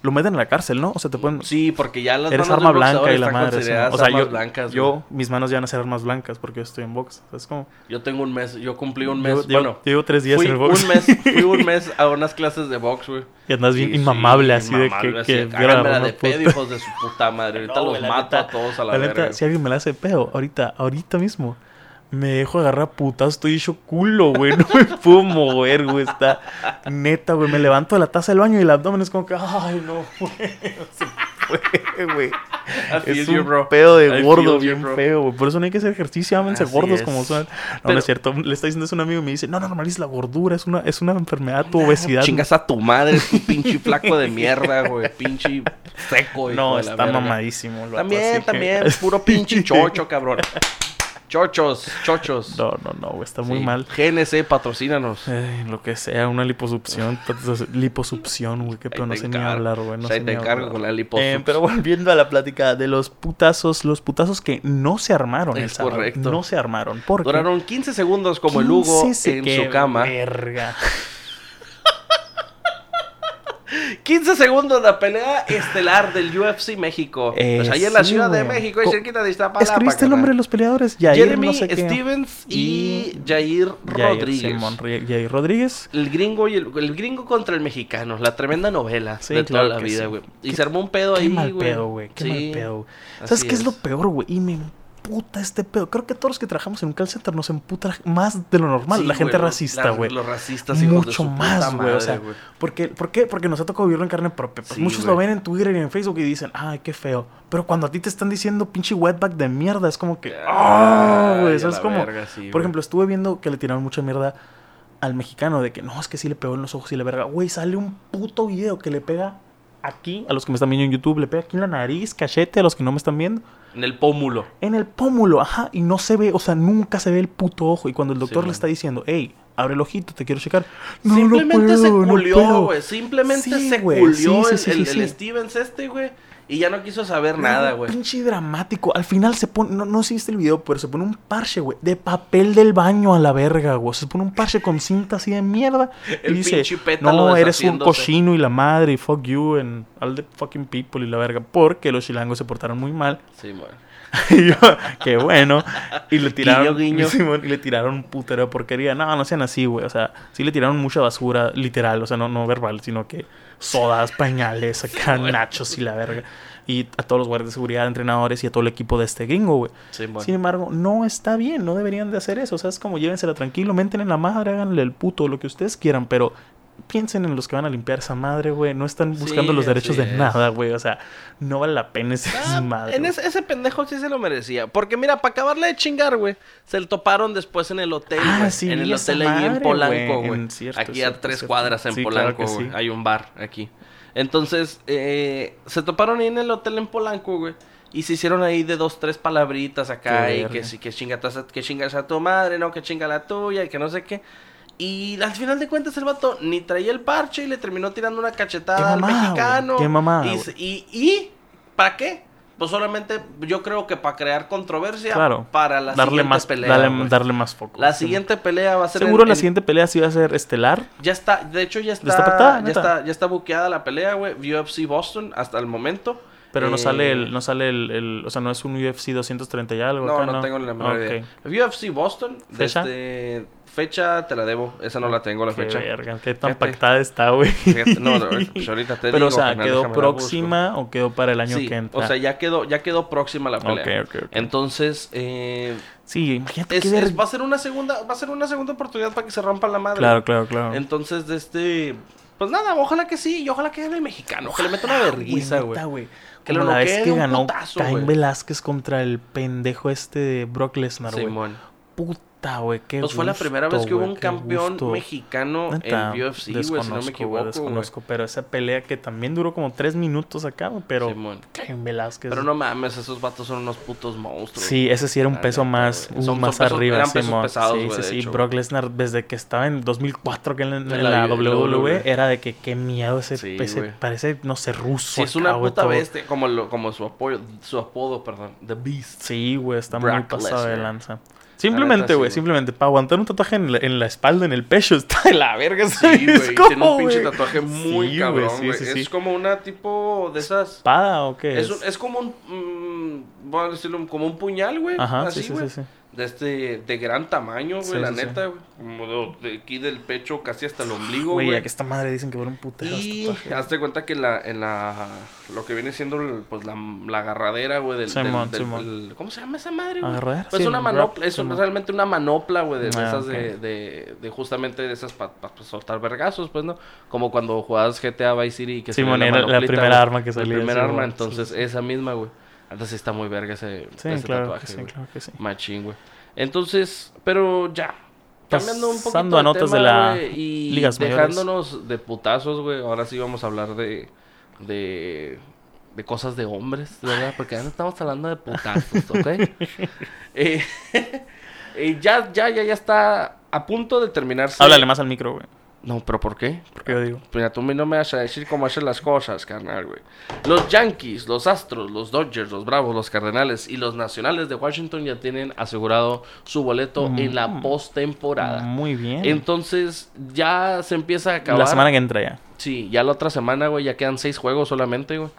Lo meten en la cárcel, ¿no? O sea, te pueden... Sí, porque ya las Eres manos arma blanca y la madre. Simón. O sea, armas yo, blancas, yo, mis manos ya van a ser armas blancas porque yo estoy en box. ¿Sabes cómo? Yo tengo un mes, yo cumplí un mes. Yo- yo- bueno, llevo tres días fui en el box. un mes, fui un mes a unas clases de box, güey. Y andas bien Sí, inmamable sí, así de inmamable, que... así que de, yo háganmela agarro de una pedo, puta- hijos de su puta madre. Ahorita No, los la mato neta- a todos a la, La verga. neta, si alguien me la hace pedo, ahorita, ahorita mismo, me dejo agarrar putas, estoy hecho culo, güey. No me puedo mover, güey. Está neta, güey. Me levanto de la taza del baño y el abdomen es como que, ay, no, güey. No se puede, güey. I Es you, un bro. pedo I de feel gordo, you, bien feo, güey. Por eso no hay que hacer ejercicio, ámense gordos es. como son. No, Pero- no es cierto. Le está diciendo eso a un amigo y me dice, no, no normalices la gordura, es una, es una enfermedad, tu obesidad. Chingas a tu madre, tu pinche flaco de mierda, güey. Pinche seco, hijo No, está mamadísimo. También, así que- también, puro pinche chocho, cabrón. Chochos, chochos. No, no, no, güey. Está muy Sí. mal. GNC, patrocínanos. Ay, lo que sea, una liposucción. liposucción, güey, qué pedo, no sé ni hablar, güey. No Ahí sé te encargo con la Eh, liposucción. pero volviendo a la plática de los putazos, los putazos que no se armaron. el Es sábado, correcto. No se armaron. Porque Duraron 15 segundos como el Hugo 15 se- en su cama. Verga. 15 segundos de la pelea estelar del UFC México. Eh, pues ahí en la sí, Ciudad de. México, ahí Co- cerquita de Iztapalapa. ¿Escribiste el nombre de los peleadores? Jair, Jeremy no sé qué. Stevens y, Y Jair Jair, Rodríguez. Simón, Jair Rodríguez. El gringo y el, el gringo contra el mexicano, la tremenda novela Sí, de claro toda la vida, sí. güey. Y Qué- se armó un pedo Qué ahí, mal güey. pedo, güey. Qué mal pedo. ¿Sabes qué es. lo es. peor, güey? Y me emputa este pedo. Creo que todos los que trabajamos en un call center nos emputa más de lo normal. Sí, la gente güey, racista, la- güey. Los racistas, Mucho más, güey. O sea, güey. porque, ¿por qué? Porque nos ha tocado vivirlo en carne propia. Pues Sí, muchos güey. lo ven en Twitter y en Facebook y dicen, ay, qué feo. Pero cuando a ti te están diciendo pinche wetback de mierda, es como que, ah, güey. Eso es la como. verga, sí, por ejemplo, estuve viendo que le tiraron mucha mierda al mexicano de que no, es que sí le pegó en los ojos y le verga. Güey, sale un puto video que le pega aquí, a los que me están viendo en YouTube, le pega aquí en la nariz, cachete, a los que no me están viendo. En el pómulo. En el pómulo, ajá, y no se ve, o sea, nunca se ve el puto ojo. Y cuando el doctor Sí, le está diciendo, hey, abre el ojito, te quiero checar. No, no Simplemente puedo, se no culió, güey. Simplemente Sí, se culió sí, el, sí, sí, el- el. Stevens este, güey. Y ya no quiso saber nada, güey. Pinche dramático. Al final se pone, no, no sé si viste el video, pero se pone un parche, güey, de papel del baño a la verga, güey. Se pone un parche con cinta así de mierda. El y dice, no, eres un deshaciéndose". cochino y la madre, y fuck you, and all the fucking people y la verga. Porque los chilangos se portaron muy mal. Sí, güey. y yo, qué bueno. Y le tiraron, Guiño, guiño. Y le tiraron un putero de porquería. No, no sean así, güey. O sea, sí le tiraron mucha basura, literal. O sea, no, no verbal, sino que sodas, pañales, acá, nachos y la verga. Y a todos los guardias de seguridad, entrenadores y a todo el equipo de este gringo, güey. Sí, güey. Sin embargo, no está bien, no deberían de hacer eso. O sea, es como llévensela tranquilo, menten en la madre, háganle el puto, lo que ustedes quieran, pero piensen en los que van a limpiar esa madre, güey. No están buscando Sí, los derechos de es. nada, güey. O sea, no vale la pena esa Ah, madre. en ese, ese pendejo sí se lo merecía. Porque mira, para acabarle de chingar, güey, se lo toparon después en el hotel. Ah, sí, en el hotel ahí en Polanco, güey. Aquí cierto, a tres cierto. cuadras en Sí, Polanco, güey. sí. Hay un bar aquí. Entonces, eh, se toparon ahí en el hotel en Polanco, güey. Y se hicieron ahí de dos, tres palabritas acá. Qué y verga. que, sí, que, chingatas a- que chingas a tu madre, no, que chinga la tuya y que no sé qué. Y al final de cuentas el vato ni traía el parche y le terminó tirando una cachetada al mexicano. Qué mamada, Y, y, y ¿para qué? Pues solamente yo creo que para crear controversia Claro. para la darle siguiente más, pelea. darle, güey. darle más foco. La Sí. siguiente pelea va a ser Seguro en- la en- siguiente pelea sí va a ser estelar. ya está, de hecho ya está, está ya está, ya está buqueada la pelea, güey. UFC Boston hasta el momento. Pero no Eh, sale el, no sale el, el- o sea, no es un UFC 230 y algo. No, acá, no, tengo ni la menor Ok. idea. UFC Boston, ¿Fecha? desde fecha te la debo, esa no la tengo la Qué fecha. verga, qué tan Fíjate. pactada está, güey. No, no, pues ahorita te Pero, digo, o sea, carnal, ¿quedó próxima o quedó para el año Sí, que entra? o sea, ya quedó, ya quedó próxima la pelea. Ok, ok, ok. Entonces, eh, Sí, imagínate es- es- va a ser una segunda, va a ser una segunda oportunidad para que se rompa la madre. Claro, claro, claro. Entonces, de este, pues nada, ojalá que sí, y ojalá que gane el mexicano, que le meta una verguiza, güey. Que lo la vez que ganó Caín. Velázquez contra el pendejo este de Brock Lesnar, güey. Simón. Puta, güey, qué Pues fue la gusto, primera vez que hubo un campeón gusto. mexicano Neta, en UFC, güey, si no me equivoco, desconozco, pero esa pelea que también duró como tres minutos acá, güey, pero Simón. Velázquez. Pero no mames, esos vatos son unos putos monstruos. Sí, ese sí era un peso neta, más, uh, Son- más son pesos- arriba. eran pesos Simón. pesados, sí, sí, sí. hecho, Brock Lesnar, desde que estaba en 2004 que en, en En la, la WWE, WWE. era de que qué miedo ese, Sí, ese- parece, no sé, ruso. Sí, es acá, una güey, puta bestia, como, lo, como su, apoyo, su apodo, perdón, The Beast. Sí, güey, está muy pasado de lanza. Simplemente, sí, güey, güey. simplemente para aguantar un tatuaje en la, en la espalda, en el pecho, está de la verga. Sí, ¿sabes güey, tiene un pinche tatuaje muy Sí, cabrón, sí, güey. sí, sí. Es como una tipo de esas... ¿Espada o qué Es, es? un- es como un, mm, voy a decirlo, como un puñal, güey. Ajá, así, sí, sí, sí, sí. De este, de gran tamaño, güey, Sí, la sí, neta, güey. Como de, aquí del pecho casi hasta el ombligo, Güey, güey. que esta madre dicen que fuera un putero. Y este hazte cuenta que la, en la, lo que viene siendo el- pues la, la agarradera, güey, del, del- el- ¿cómo se llama esa madre, güey? ¿Agarradera? Pues una manopla, es realmente una manopla, güey, de, Ah, esas de, de, de justamente de esas para soltar vergazos, pues, ¿no? Como cuando jugabas GTA Vice City que Simón, salía era la manoplita, primera arma que salía, La primera arma, entonces esa misma, güey. Entonces está muy verga ese, Sí, ese claro tatuaje, que sí, claro que sí. Machín, güey. Entonces, pero ya. Cambiando un poquito a notas tema, de la güey, y ligas mayores. dejándonos de putazos, güey. Ahora sí vamos a hablar de de de cosas de hombres, ¿verdad? Porque ya no estamos hablando de putazos, ¿ok? Eh, eh, ya, ya, ya, ya está a punto de terminarse. Háblale más al micro, güey. No, pero ¿por qué? Porque yo digo. Mira, tú no me vas a decir cómo hacer las cosas, carnal, güey. Los Yankees, los Astros, los Dodgers, los Bravos, los Cardenales y los Nacionales de Washington ya tienen asegurado su boleto en la Mm. postemporada. Muy bien. Entonces, ya se empieza a acabar. la semana que entra ya. Sí, ya la otra semana, güey, ya quedan seis juegos solamente, güey.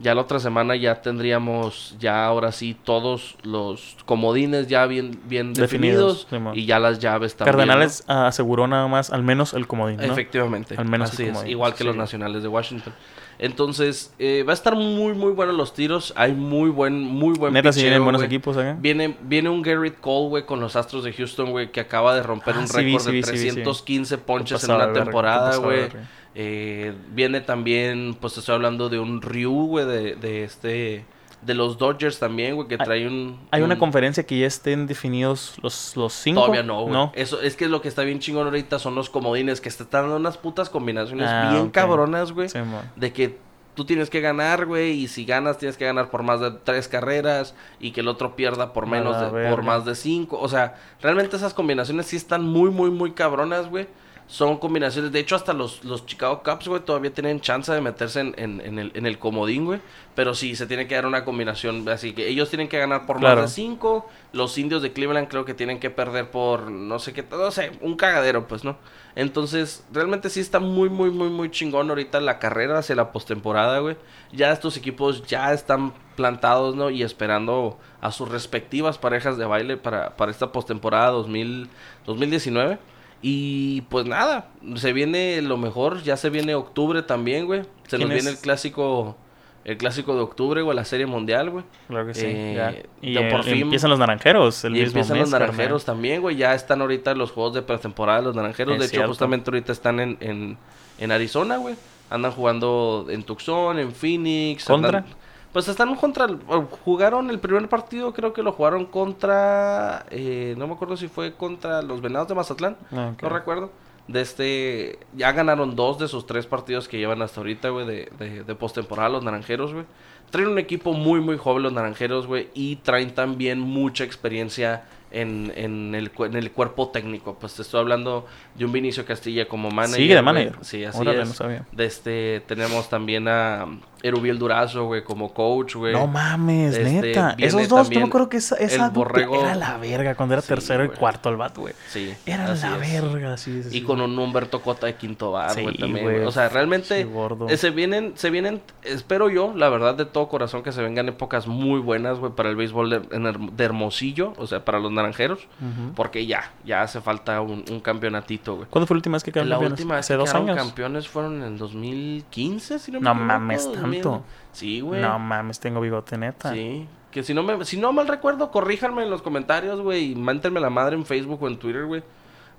Ya la otra semana ya tendríamos, ya ahora sí, todos los comodines ya bien, bien Definidos, y ya las llaves también. Cardenales ah, aseguró nada más, al menos el comodín. Efectivamente. Al menos Así el es, igual que los nacionales de Washington. Entonces, eh, va a estar muy, muy buenos los tiros. Hay muy buen, muy buen Neta, si vienen buenos equipos acá. Viene, viene un Garrett Cole, güey, con los Astros de Houston, güey, que acaba de romper Ah, un récord sí de sí sí. 315 ponches en una de temporada, de güey. Eh, viene también, pues estoy hablando de un Ryu, güey, de, de este... De los Dodgers también, güey, que Hay- trae un... Hay una un- conferencia que ya estén definidos los, los cinco. Todavía no, güey. Eso es que lo que está bien chingón ahorita son los comodines que te están dando unas putas combinaciones Ah, bien ok. cabronas, güey. Sí. De que tú tienes que ganar, güey, y si ganas tienes que ganar por más de tres carreras y que el otro pierda por menos de, por más de cinco. O sea, realmente esas combinaciones sí están muy, muy, muy cabronas, güey. Son combinaciones. De hecho, hasta los, los Chicago Cubs, güey, todavía tienen chance de meterse en, en, en el, en el comodín, güey. Pero sí, se tiene que dar una combinación. Así que ellos tienen que ganar por Claro. más de 5. Los indios de Cleveland creo que tienen que perder por no sé qué, no sé, un cagadero, pues, ¿no? Entonces, realmente sí está muy, muy, muy, muy chingón ahorita la carrera hacia la postemporada, güey. Ya estos equipos ya están plantados, ¿no? Y esperando a sus respectivas parejas de baile para, para esta postemporada 2000, 2019. Y pues nada, se viene lo mejor, ya se viene octubre también, güey. Se nos ¿Quién viene es? el clásico, el clásico de octubre, güey, la serie mundial, güey. Claro que sí. Eh, ya. Y ya por eh, fin- empiezan los naranjeros. El y mismo empiezan mes, los naranjeros también, güey. Ya están ahorita los juegos de pretemporada de los naranjeros. Es de hecho, justamente ahorita están en, en, en Arizona, güey. Andan jugando en Tucson, en Phoenix. ¿Contra? andan- pues están contra. el- jugaron el primer partido, creo que lo jugaron contra. eh, no me acuerdo si fue contra los Venados de Mazatlán. Ah. No recuerdo. De este. Ya ganaron dos de sus tres partidos que llevan hasta ahorita, güey, de, de, de postemporada los naranjeros, güey. Traen un equipo muy, muy joven los naranjeros, güey. Y traen también mucha experiencia en, en, el, en el cuerpo técnico. Pues te estoy hablando de un Vinicio Castilla como manager. Sigue de manager. Sí, así Órale, es. no sabía. De este, tenemos también a Erubiel Durazo, güey, como coach, güey. No mames, Este, neta. Esos dos, yo también me acuerdo que esa, esa el dupla borrego- era la verga cuando era Sí, tercero y cuarto el vato, güey. Sí, Era la es. verga, sí, sí, Y con un Humberto Cota de quinto Sí, güey, también, güey. O sea, realmente Sí, gordo. eh, se vienen, se vienen, espero yo, la verdad, de todo corazón, que se vengan épocas muy buenas, güey, para el béisbol de, Hermosillo, o sea, para los naranjeros, porque ya, ya hace falta un, un campeonatito, güey. ¿Cuándo fue la última vez que quedaron La campeones? última vez ¿Hace dos años? campeones fueron en el 2015, si no me No equivoco, mames, 2000. ¿Tanto? Sí, güey. No mames, tengo bigote neta. Sí. Que si no me, si no mal recuerdo, corríjanme en los comentarios, güey, y mántenme la madre en Facebook o en Twitter, güey.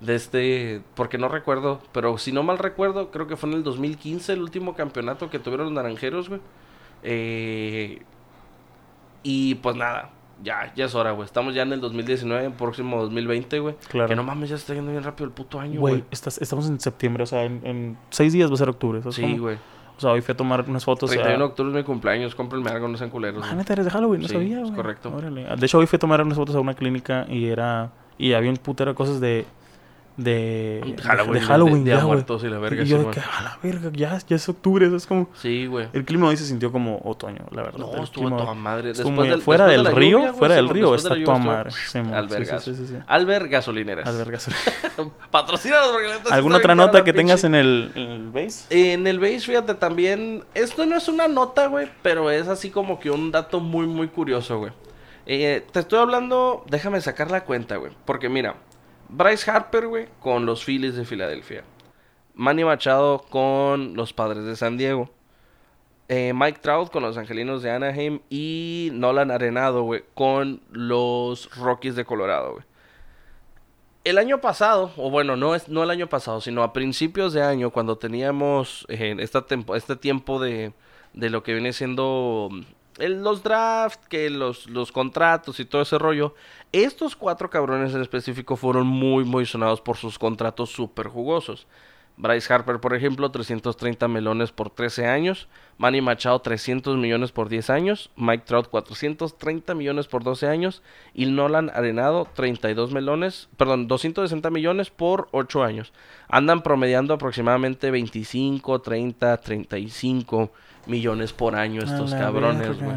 De este, porque no recuerdo, pero si no mal recuerdo, creo que fue en el 2015 el último campeonato que tuvieron los naranjeros, güey. Eh, y pues nada, ya, ya es hora, güey. Estamos ya en el 2019, el próximo 2020, güey. Claro. Que no mames, ya se está yendo bien rápido el puto año, Güey, estamos en septiembre, o sea, en, en seis días va a ser octubre. ¿sabes Sí, güey. O sea, hoy fui a tomar unas fotos. 31 de a... octubre es mi cumpleaños, cómprenme algo, no sean culeros. Ah, neta, eres de Halloween, no Sí, sabía, es güey. correcto. Órale. De hecho, hoy fui a tomar unas fotos a una clínica y era... Y había un putero de cosas de... De Halloween, de de- Halloween, de ya, güey. muertos y la verga, Y yo de que, a la verga, ya, ya es octubre, eso es como... Sí, güey. El clima hoy se sintió como otoño, la verdad. No, el estuvo clima toda madre. Después del- fuera después del de río, lluvia, fuera del río, de está toda madre. sí, Albergas. sí, sí, sí, sí. Alber Gasolineras. Patrocínanos porque ¿Alguna otra nota que tengas en el, en el base? En el base, fíjate, también... Esto no es una nota, güey, pero es así como que un dato muy, muy curioso, güey. Eh, te estoy hablando... Déjame sacar la cuenta, güey. Porque mira, Bryce Harper, güey, con los Phillies de Filadelfia. Manny Machado con los Padres de San Diego. Eh, Mike Trout con los Angelinos de Anaheim. Y Nolan Arenado, güey, con los Rockies de Colorado, güey. El año pasado, o bueno, no es no el año pasado, sino a principios de año, cuando teníamos eh, esta tempo- este tiempo de, de lo que viene siendo el- los drafts, que los, los contratos y todo ese rollo, estos cuatro cabrones en específico fueron muy, muy sonados por sus contratos súper jugosos. Bryce Harper, por ejemplo, 330 melones por 13 años. Manny Machado, 300 millones por 10 años. Mike Trout, 430 millones por 12 años. Y Nolan Arenado, 32 melones, perdón, 260 millones por 8 años. Andan promediando aproximadamente 25, 30, 35 millones por año estos cabrones, güey.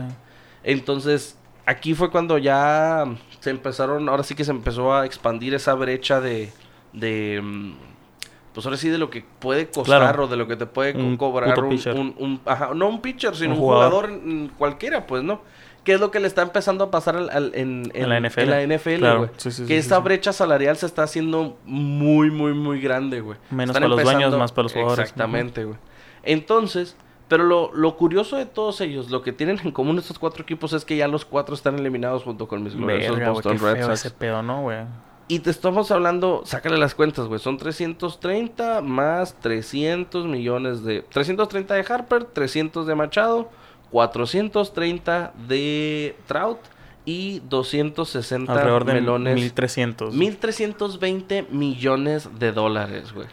Entonces, aquí fue cuando ya se empezaron, ahora sí que se empezó a expandir esa brecha de, de mm, pues ahora sí de lo que puede costar Claro. o de lo que te puede Un cobrar un, un- un- ajá, no un pitcher, sino Un un, jugador. jugador, mm, cualquiera, pues, ¿no? ¿Qué es lo que le está empezando a pasar al- al- en, En la NFL. En la NFL, Claro. güey. Sí, sí, que sí, esta brecha salarial se está haciendo muy, muy, muy grande, güey. Menos Están para los dueños, más para los jugadores. Exactamente, güey. Entonces, pero lo, lo curioso de todos ellos, lo que tienen en común estos cuatro equipos es que ya los cuatro están eliminados junto con mis gloriosos Verga, Boston qué Red feo Sox. ese pedo, ¿no, güey? Y te estamos hablando, sácale las cuentas, güey. Son 330 más 300 millones de... 330 de Harper, 300 de Machado, 430 de Trout y 260 Alrededor de melones. 1300. 1320 millones de dólares, güey.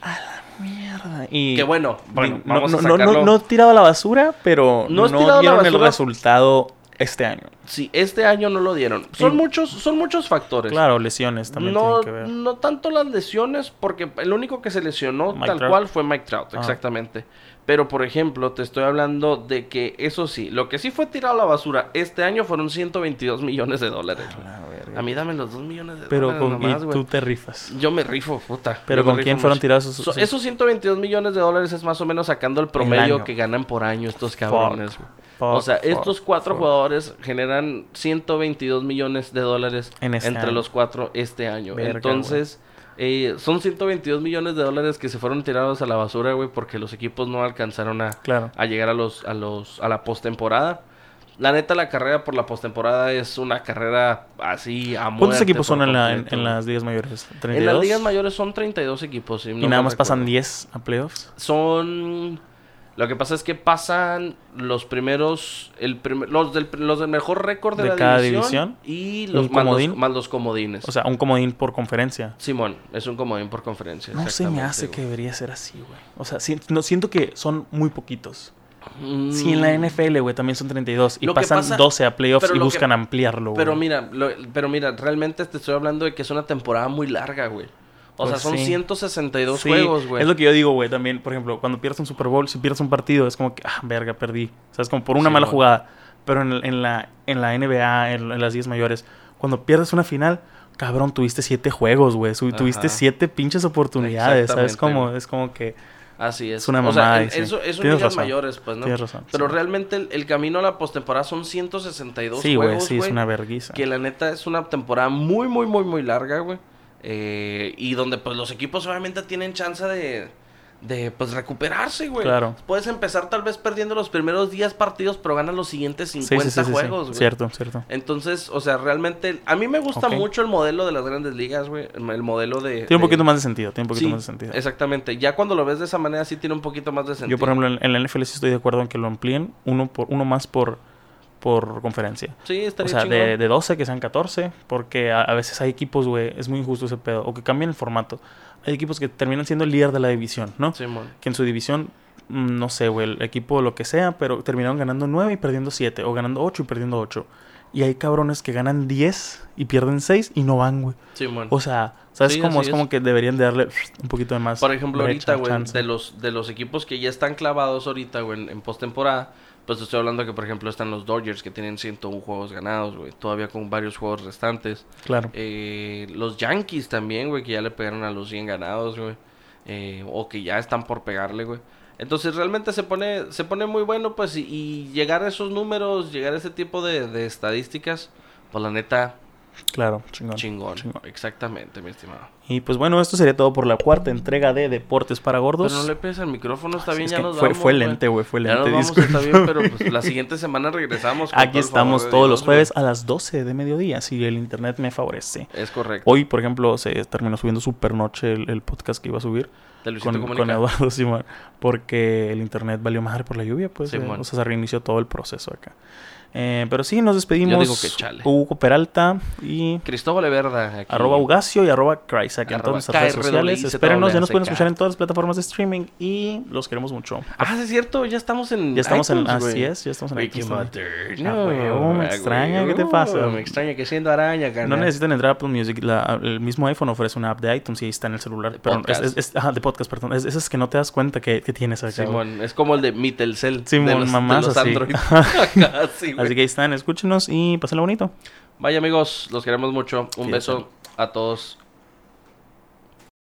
Mierda. Y Que bueno, bueno, no, vamos no, a no, sacarlo. no, no tirado a la basura, pero No dieron el resultado este año. Sí, este año no lo dieron. Son Y- muchos, son muchos factores. Claro, lesiones también no, tienen que ver. no tanto las lesiones, porque el único que se lesionó Mike tal Trout. cual fue Mike Trout, Ah. exactamente. Pero, por ejemplo, te estoy hablando de que eso sí, lo que sí fue tirado a la basura este año fueron 122 millones de dólares. A mí dame los 2 millones de Pero dólares con y güey. tú te rifas. Yo me rifo, puta. Pero ¿con quién fueron tirados esos? So- esos 122 millones de dólares es más o menos sacando el promedio que ganan por año estos cabrones. Fuck, o sea, fuck, estos cuatro fuck. jugadores generan 122 millones de dólares En este entre año. los cuatro este año. Verga, Entonces, eh, son 122 millones de dólares que se fueron tirados a la basura, güey, porque los equipos no alcanzaron a, Claro. a llegar a los a los a la postemporada. La neta, la carrera por la postemporada es una carrera así a ¿Cuántos muerte equipos son en, la, en, las ligas mayores? ¿32? En las ligas mayores son 32 equipos. si y nada más pasan recuerdo. 10 a playoffs. Son. Lo que pasa es que pasan los primeros. El primer- los, del, los del mejor récord de, De la cada división, división. Y los ¿Un más, los más los comodines. O sea, un comodín por conferencia. Simón, es un comodín por conferencia. No se me hace güey. que debería ser así, güey. O sea, si- no, siento que son muy poquitos. Mm, Si en la NFL, güey, también son 32 y Lo pasan pasa- 12 a playoffs y que- buscan ampliarlo, güey. Pero mira, lo- pero mira, realmente te estoy hablando de que es una temporada muy larga, güey. O sea, Pues son sí. 162 Sí, juegos, güey. Es lo que yo digo, güey, también, por ejemplo, cuando pierdes un Super Bowl, si pierdes un partido, es como que, ah, verga, perdí. O sea, es como por una Sí, mala güey. jugada. Pero en, en la, en la NBA, en, en las 10 mayores, cuando pierdes una final, cabrón, tuviste siete juegos, güey. Tuviste Ajá. siete pinches oportunidades, ¿sabes? Como, güey. es como que... Así es. Es una O sea, mamada, y sí. eso, eso ligas razón. mayores, pues, ¿no? Tienes razón, Pero sí. realmente el, el camino a la postemporada son 162 Sí, güey, juegos, sí, es güey, una verguiza. Que la neta es una temporada muy, muy, muy, muy larga, güey. Eh, y donde pues los equipos obviamente tienen chance de, de pues recuperarse, güey. Claro. Puedes empezar tal vez perdiendo los primeros 10 partidos, pero ganas los siguientes Sí, 50 sí, sí, sí, sí. juegos, güey. Cierto, cierto. Entonces, o sea, realmente a mí me gusta mucho el modelo de las grandes ligas, güey. El, el modelo de... Tiene un poquito más de sentido, tiene un poquito más de sentido. exactamente. Ya cuando lo ves de esa manera sí tiene un poquito más de sentido. Yo, por ejemplo, en, en la NFL sí estoy de acuerdo en que lo amplíen uno, por, uno más por, por conferencia. Sí, O estaría sea, de, de 12 que sean 14, porque a, a veces hay equipos, güey, es muy injusto ese pedo, o que cambian el formato. Hay equipos que terminan siendo el líder de la división, ¿no? Simón. Que en su división, mm, no sé, güey, el equipo lo que sea, pero terminaron ganando 9 y perdiendo 7, o ganando 8 y perdiendo 8. Y hay cabrones que ganan 10 y pierden 6 y no van, güey. Simón. O sea, ¿sabes Sí, cómo? Es como que deberían de darle un poquito de más. Por ejemplo, brecha, ahorita, güey, de los, de los equipos que ya están clavados ahorita, güey, en, en postemporada, pues estoy hablando que, por ejemplo, están los Dodgers que tienen 101 juegos ganados, güey, todavía con varios juegos restantes. Claro. Eh, los Yankees también, güey, que ya le pegaron a los 100 ganados, güey. Eh, o que ya están por pegarle, güey. Entonces realmente se pone, se pone muy bueno, pues, y, y llegar a esos números, llegar a ese tipo de, de estadísticas, pues la neta, Claro, chingón. chingón. chingón. Exactamente, mi estimado. Y pues bueno, esto sería todo por la cuarta entrega de Deportes para Gordos. Pero no le pegues al micrófono, está Sí, bien, es ya nos fue, vamos, fue lente, güey, fue Ya nos lente. vamos, está bien, pero pues la siguiente semana regresamos. con Aquí todo estamos todos los jueves a las 12 de mediodía, si el internet me favorece. Es correcto. Hoy, por ejemplo, se terminó subiendo super noche el, el podcast que iba a subir con, con Eduardo Simón, porque el internet valió madre por la lluvia, pues, eh, Simón. o sea, se reinició todo el proceso acá. Eh, pero sí, nos despedimos. Yo digo que chale. Hugo Peralta y Cristóbal Everda. aquí. arroba Ugacio y arroba Crysac en todas nuestras redes sociales. Espérenos, ya nos pueden escuchar en todas las plataformas de streaming y los queremos mucho. Ah, sí es cierto, ya estamos en Ya estamos en... Así es, ya estamos en. Ah, huevo, me extraña, ¿qué te pasa? Me extraña que siendo araña, No necesitan entrar a Apple Music. el mismo iPhone ofrece una app de iTunes y ahí está en el celular. Es, es- es- ajá, de podcast, perdón. Es, esas que no te das cuenta que, tienes acá. Simón, es como el de Mitelcel. Simón, los, de mamás los. Android. Así que ahí están, escúchenos y pásenlo bonito. Vaya amigos, los queremos mucho. Un beso a todos.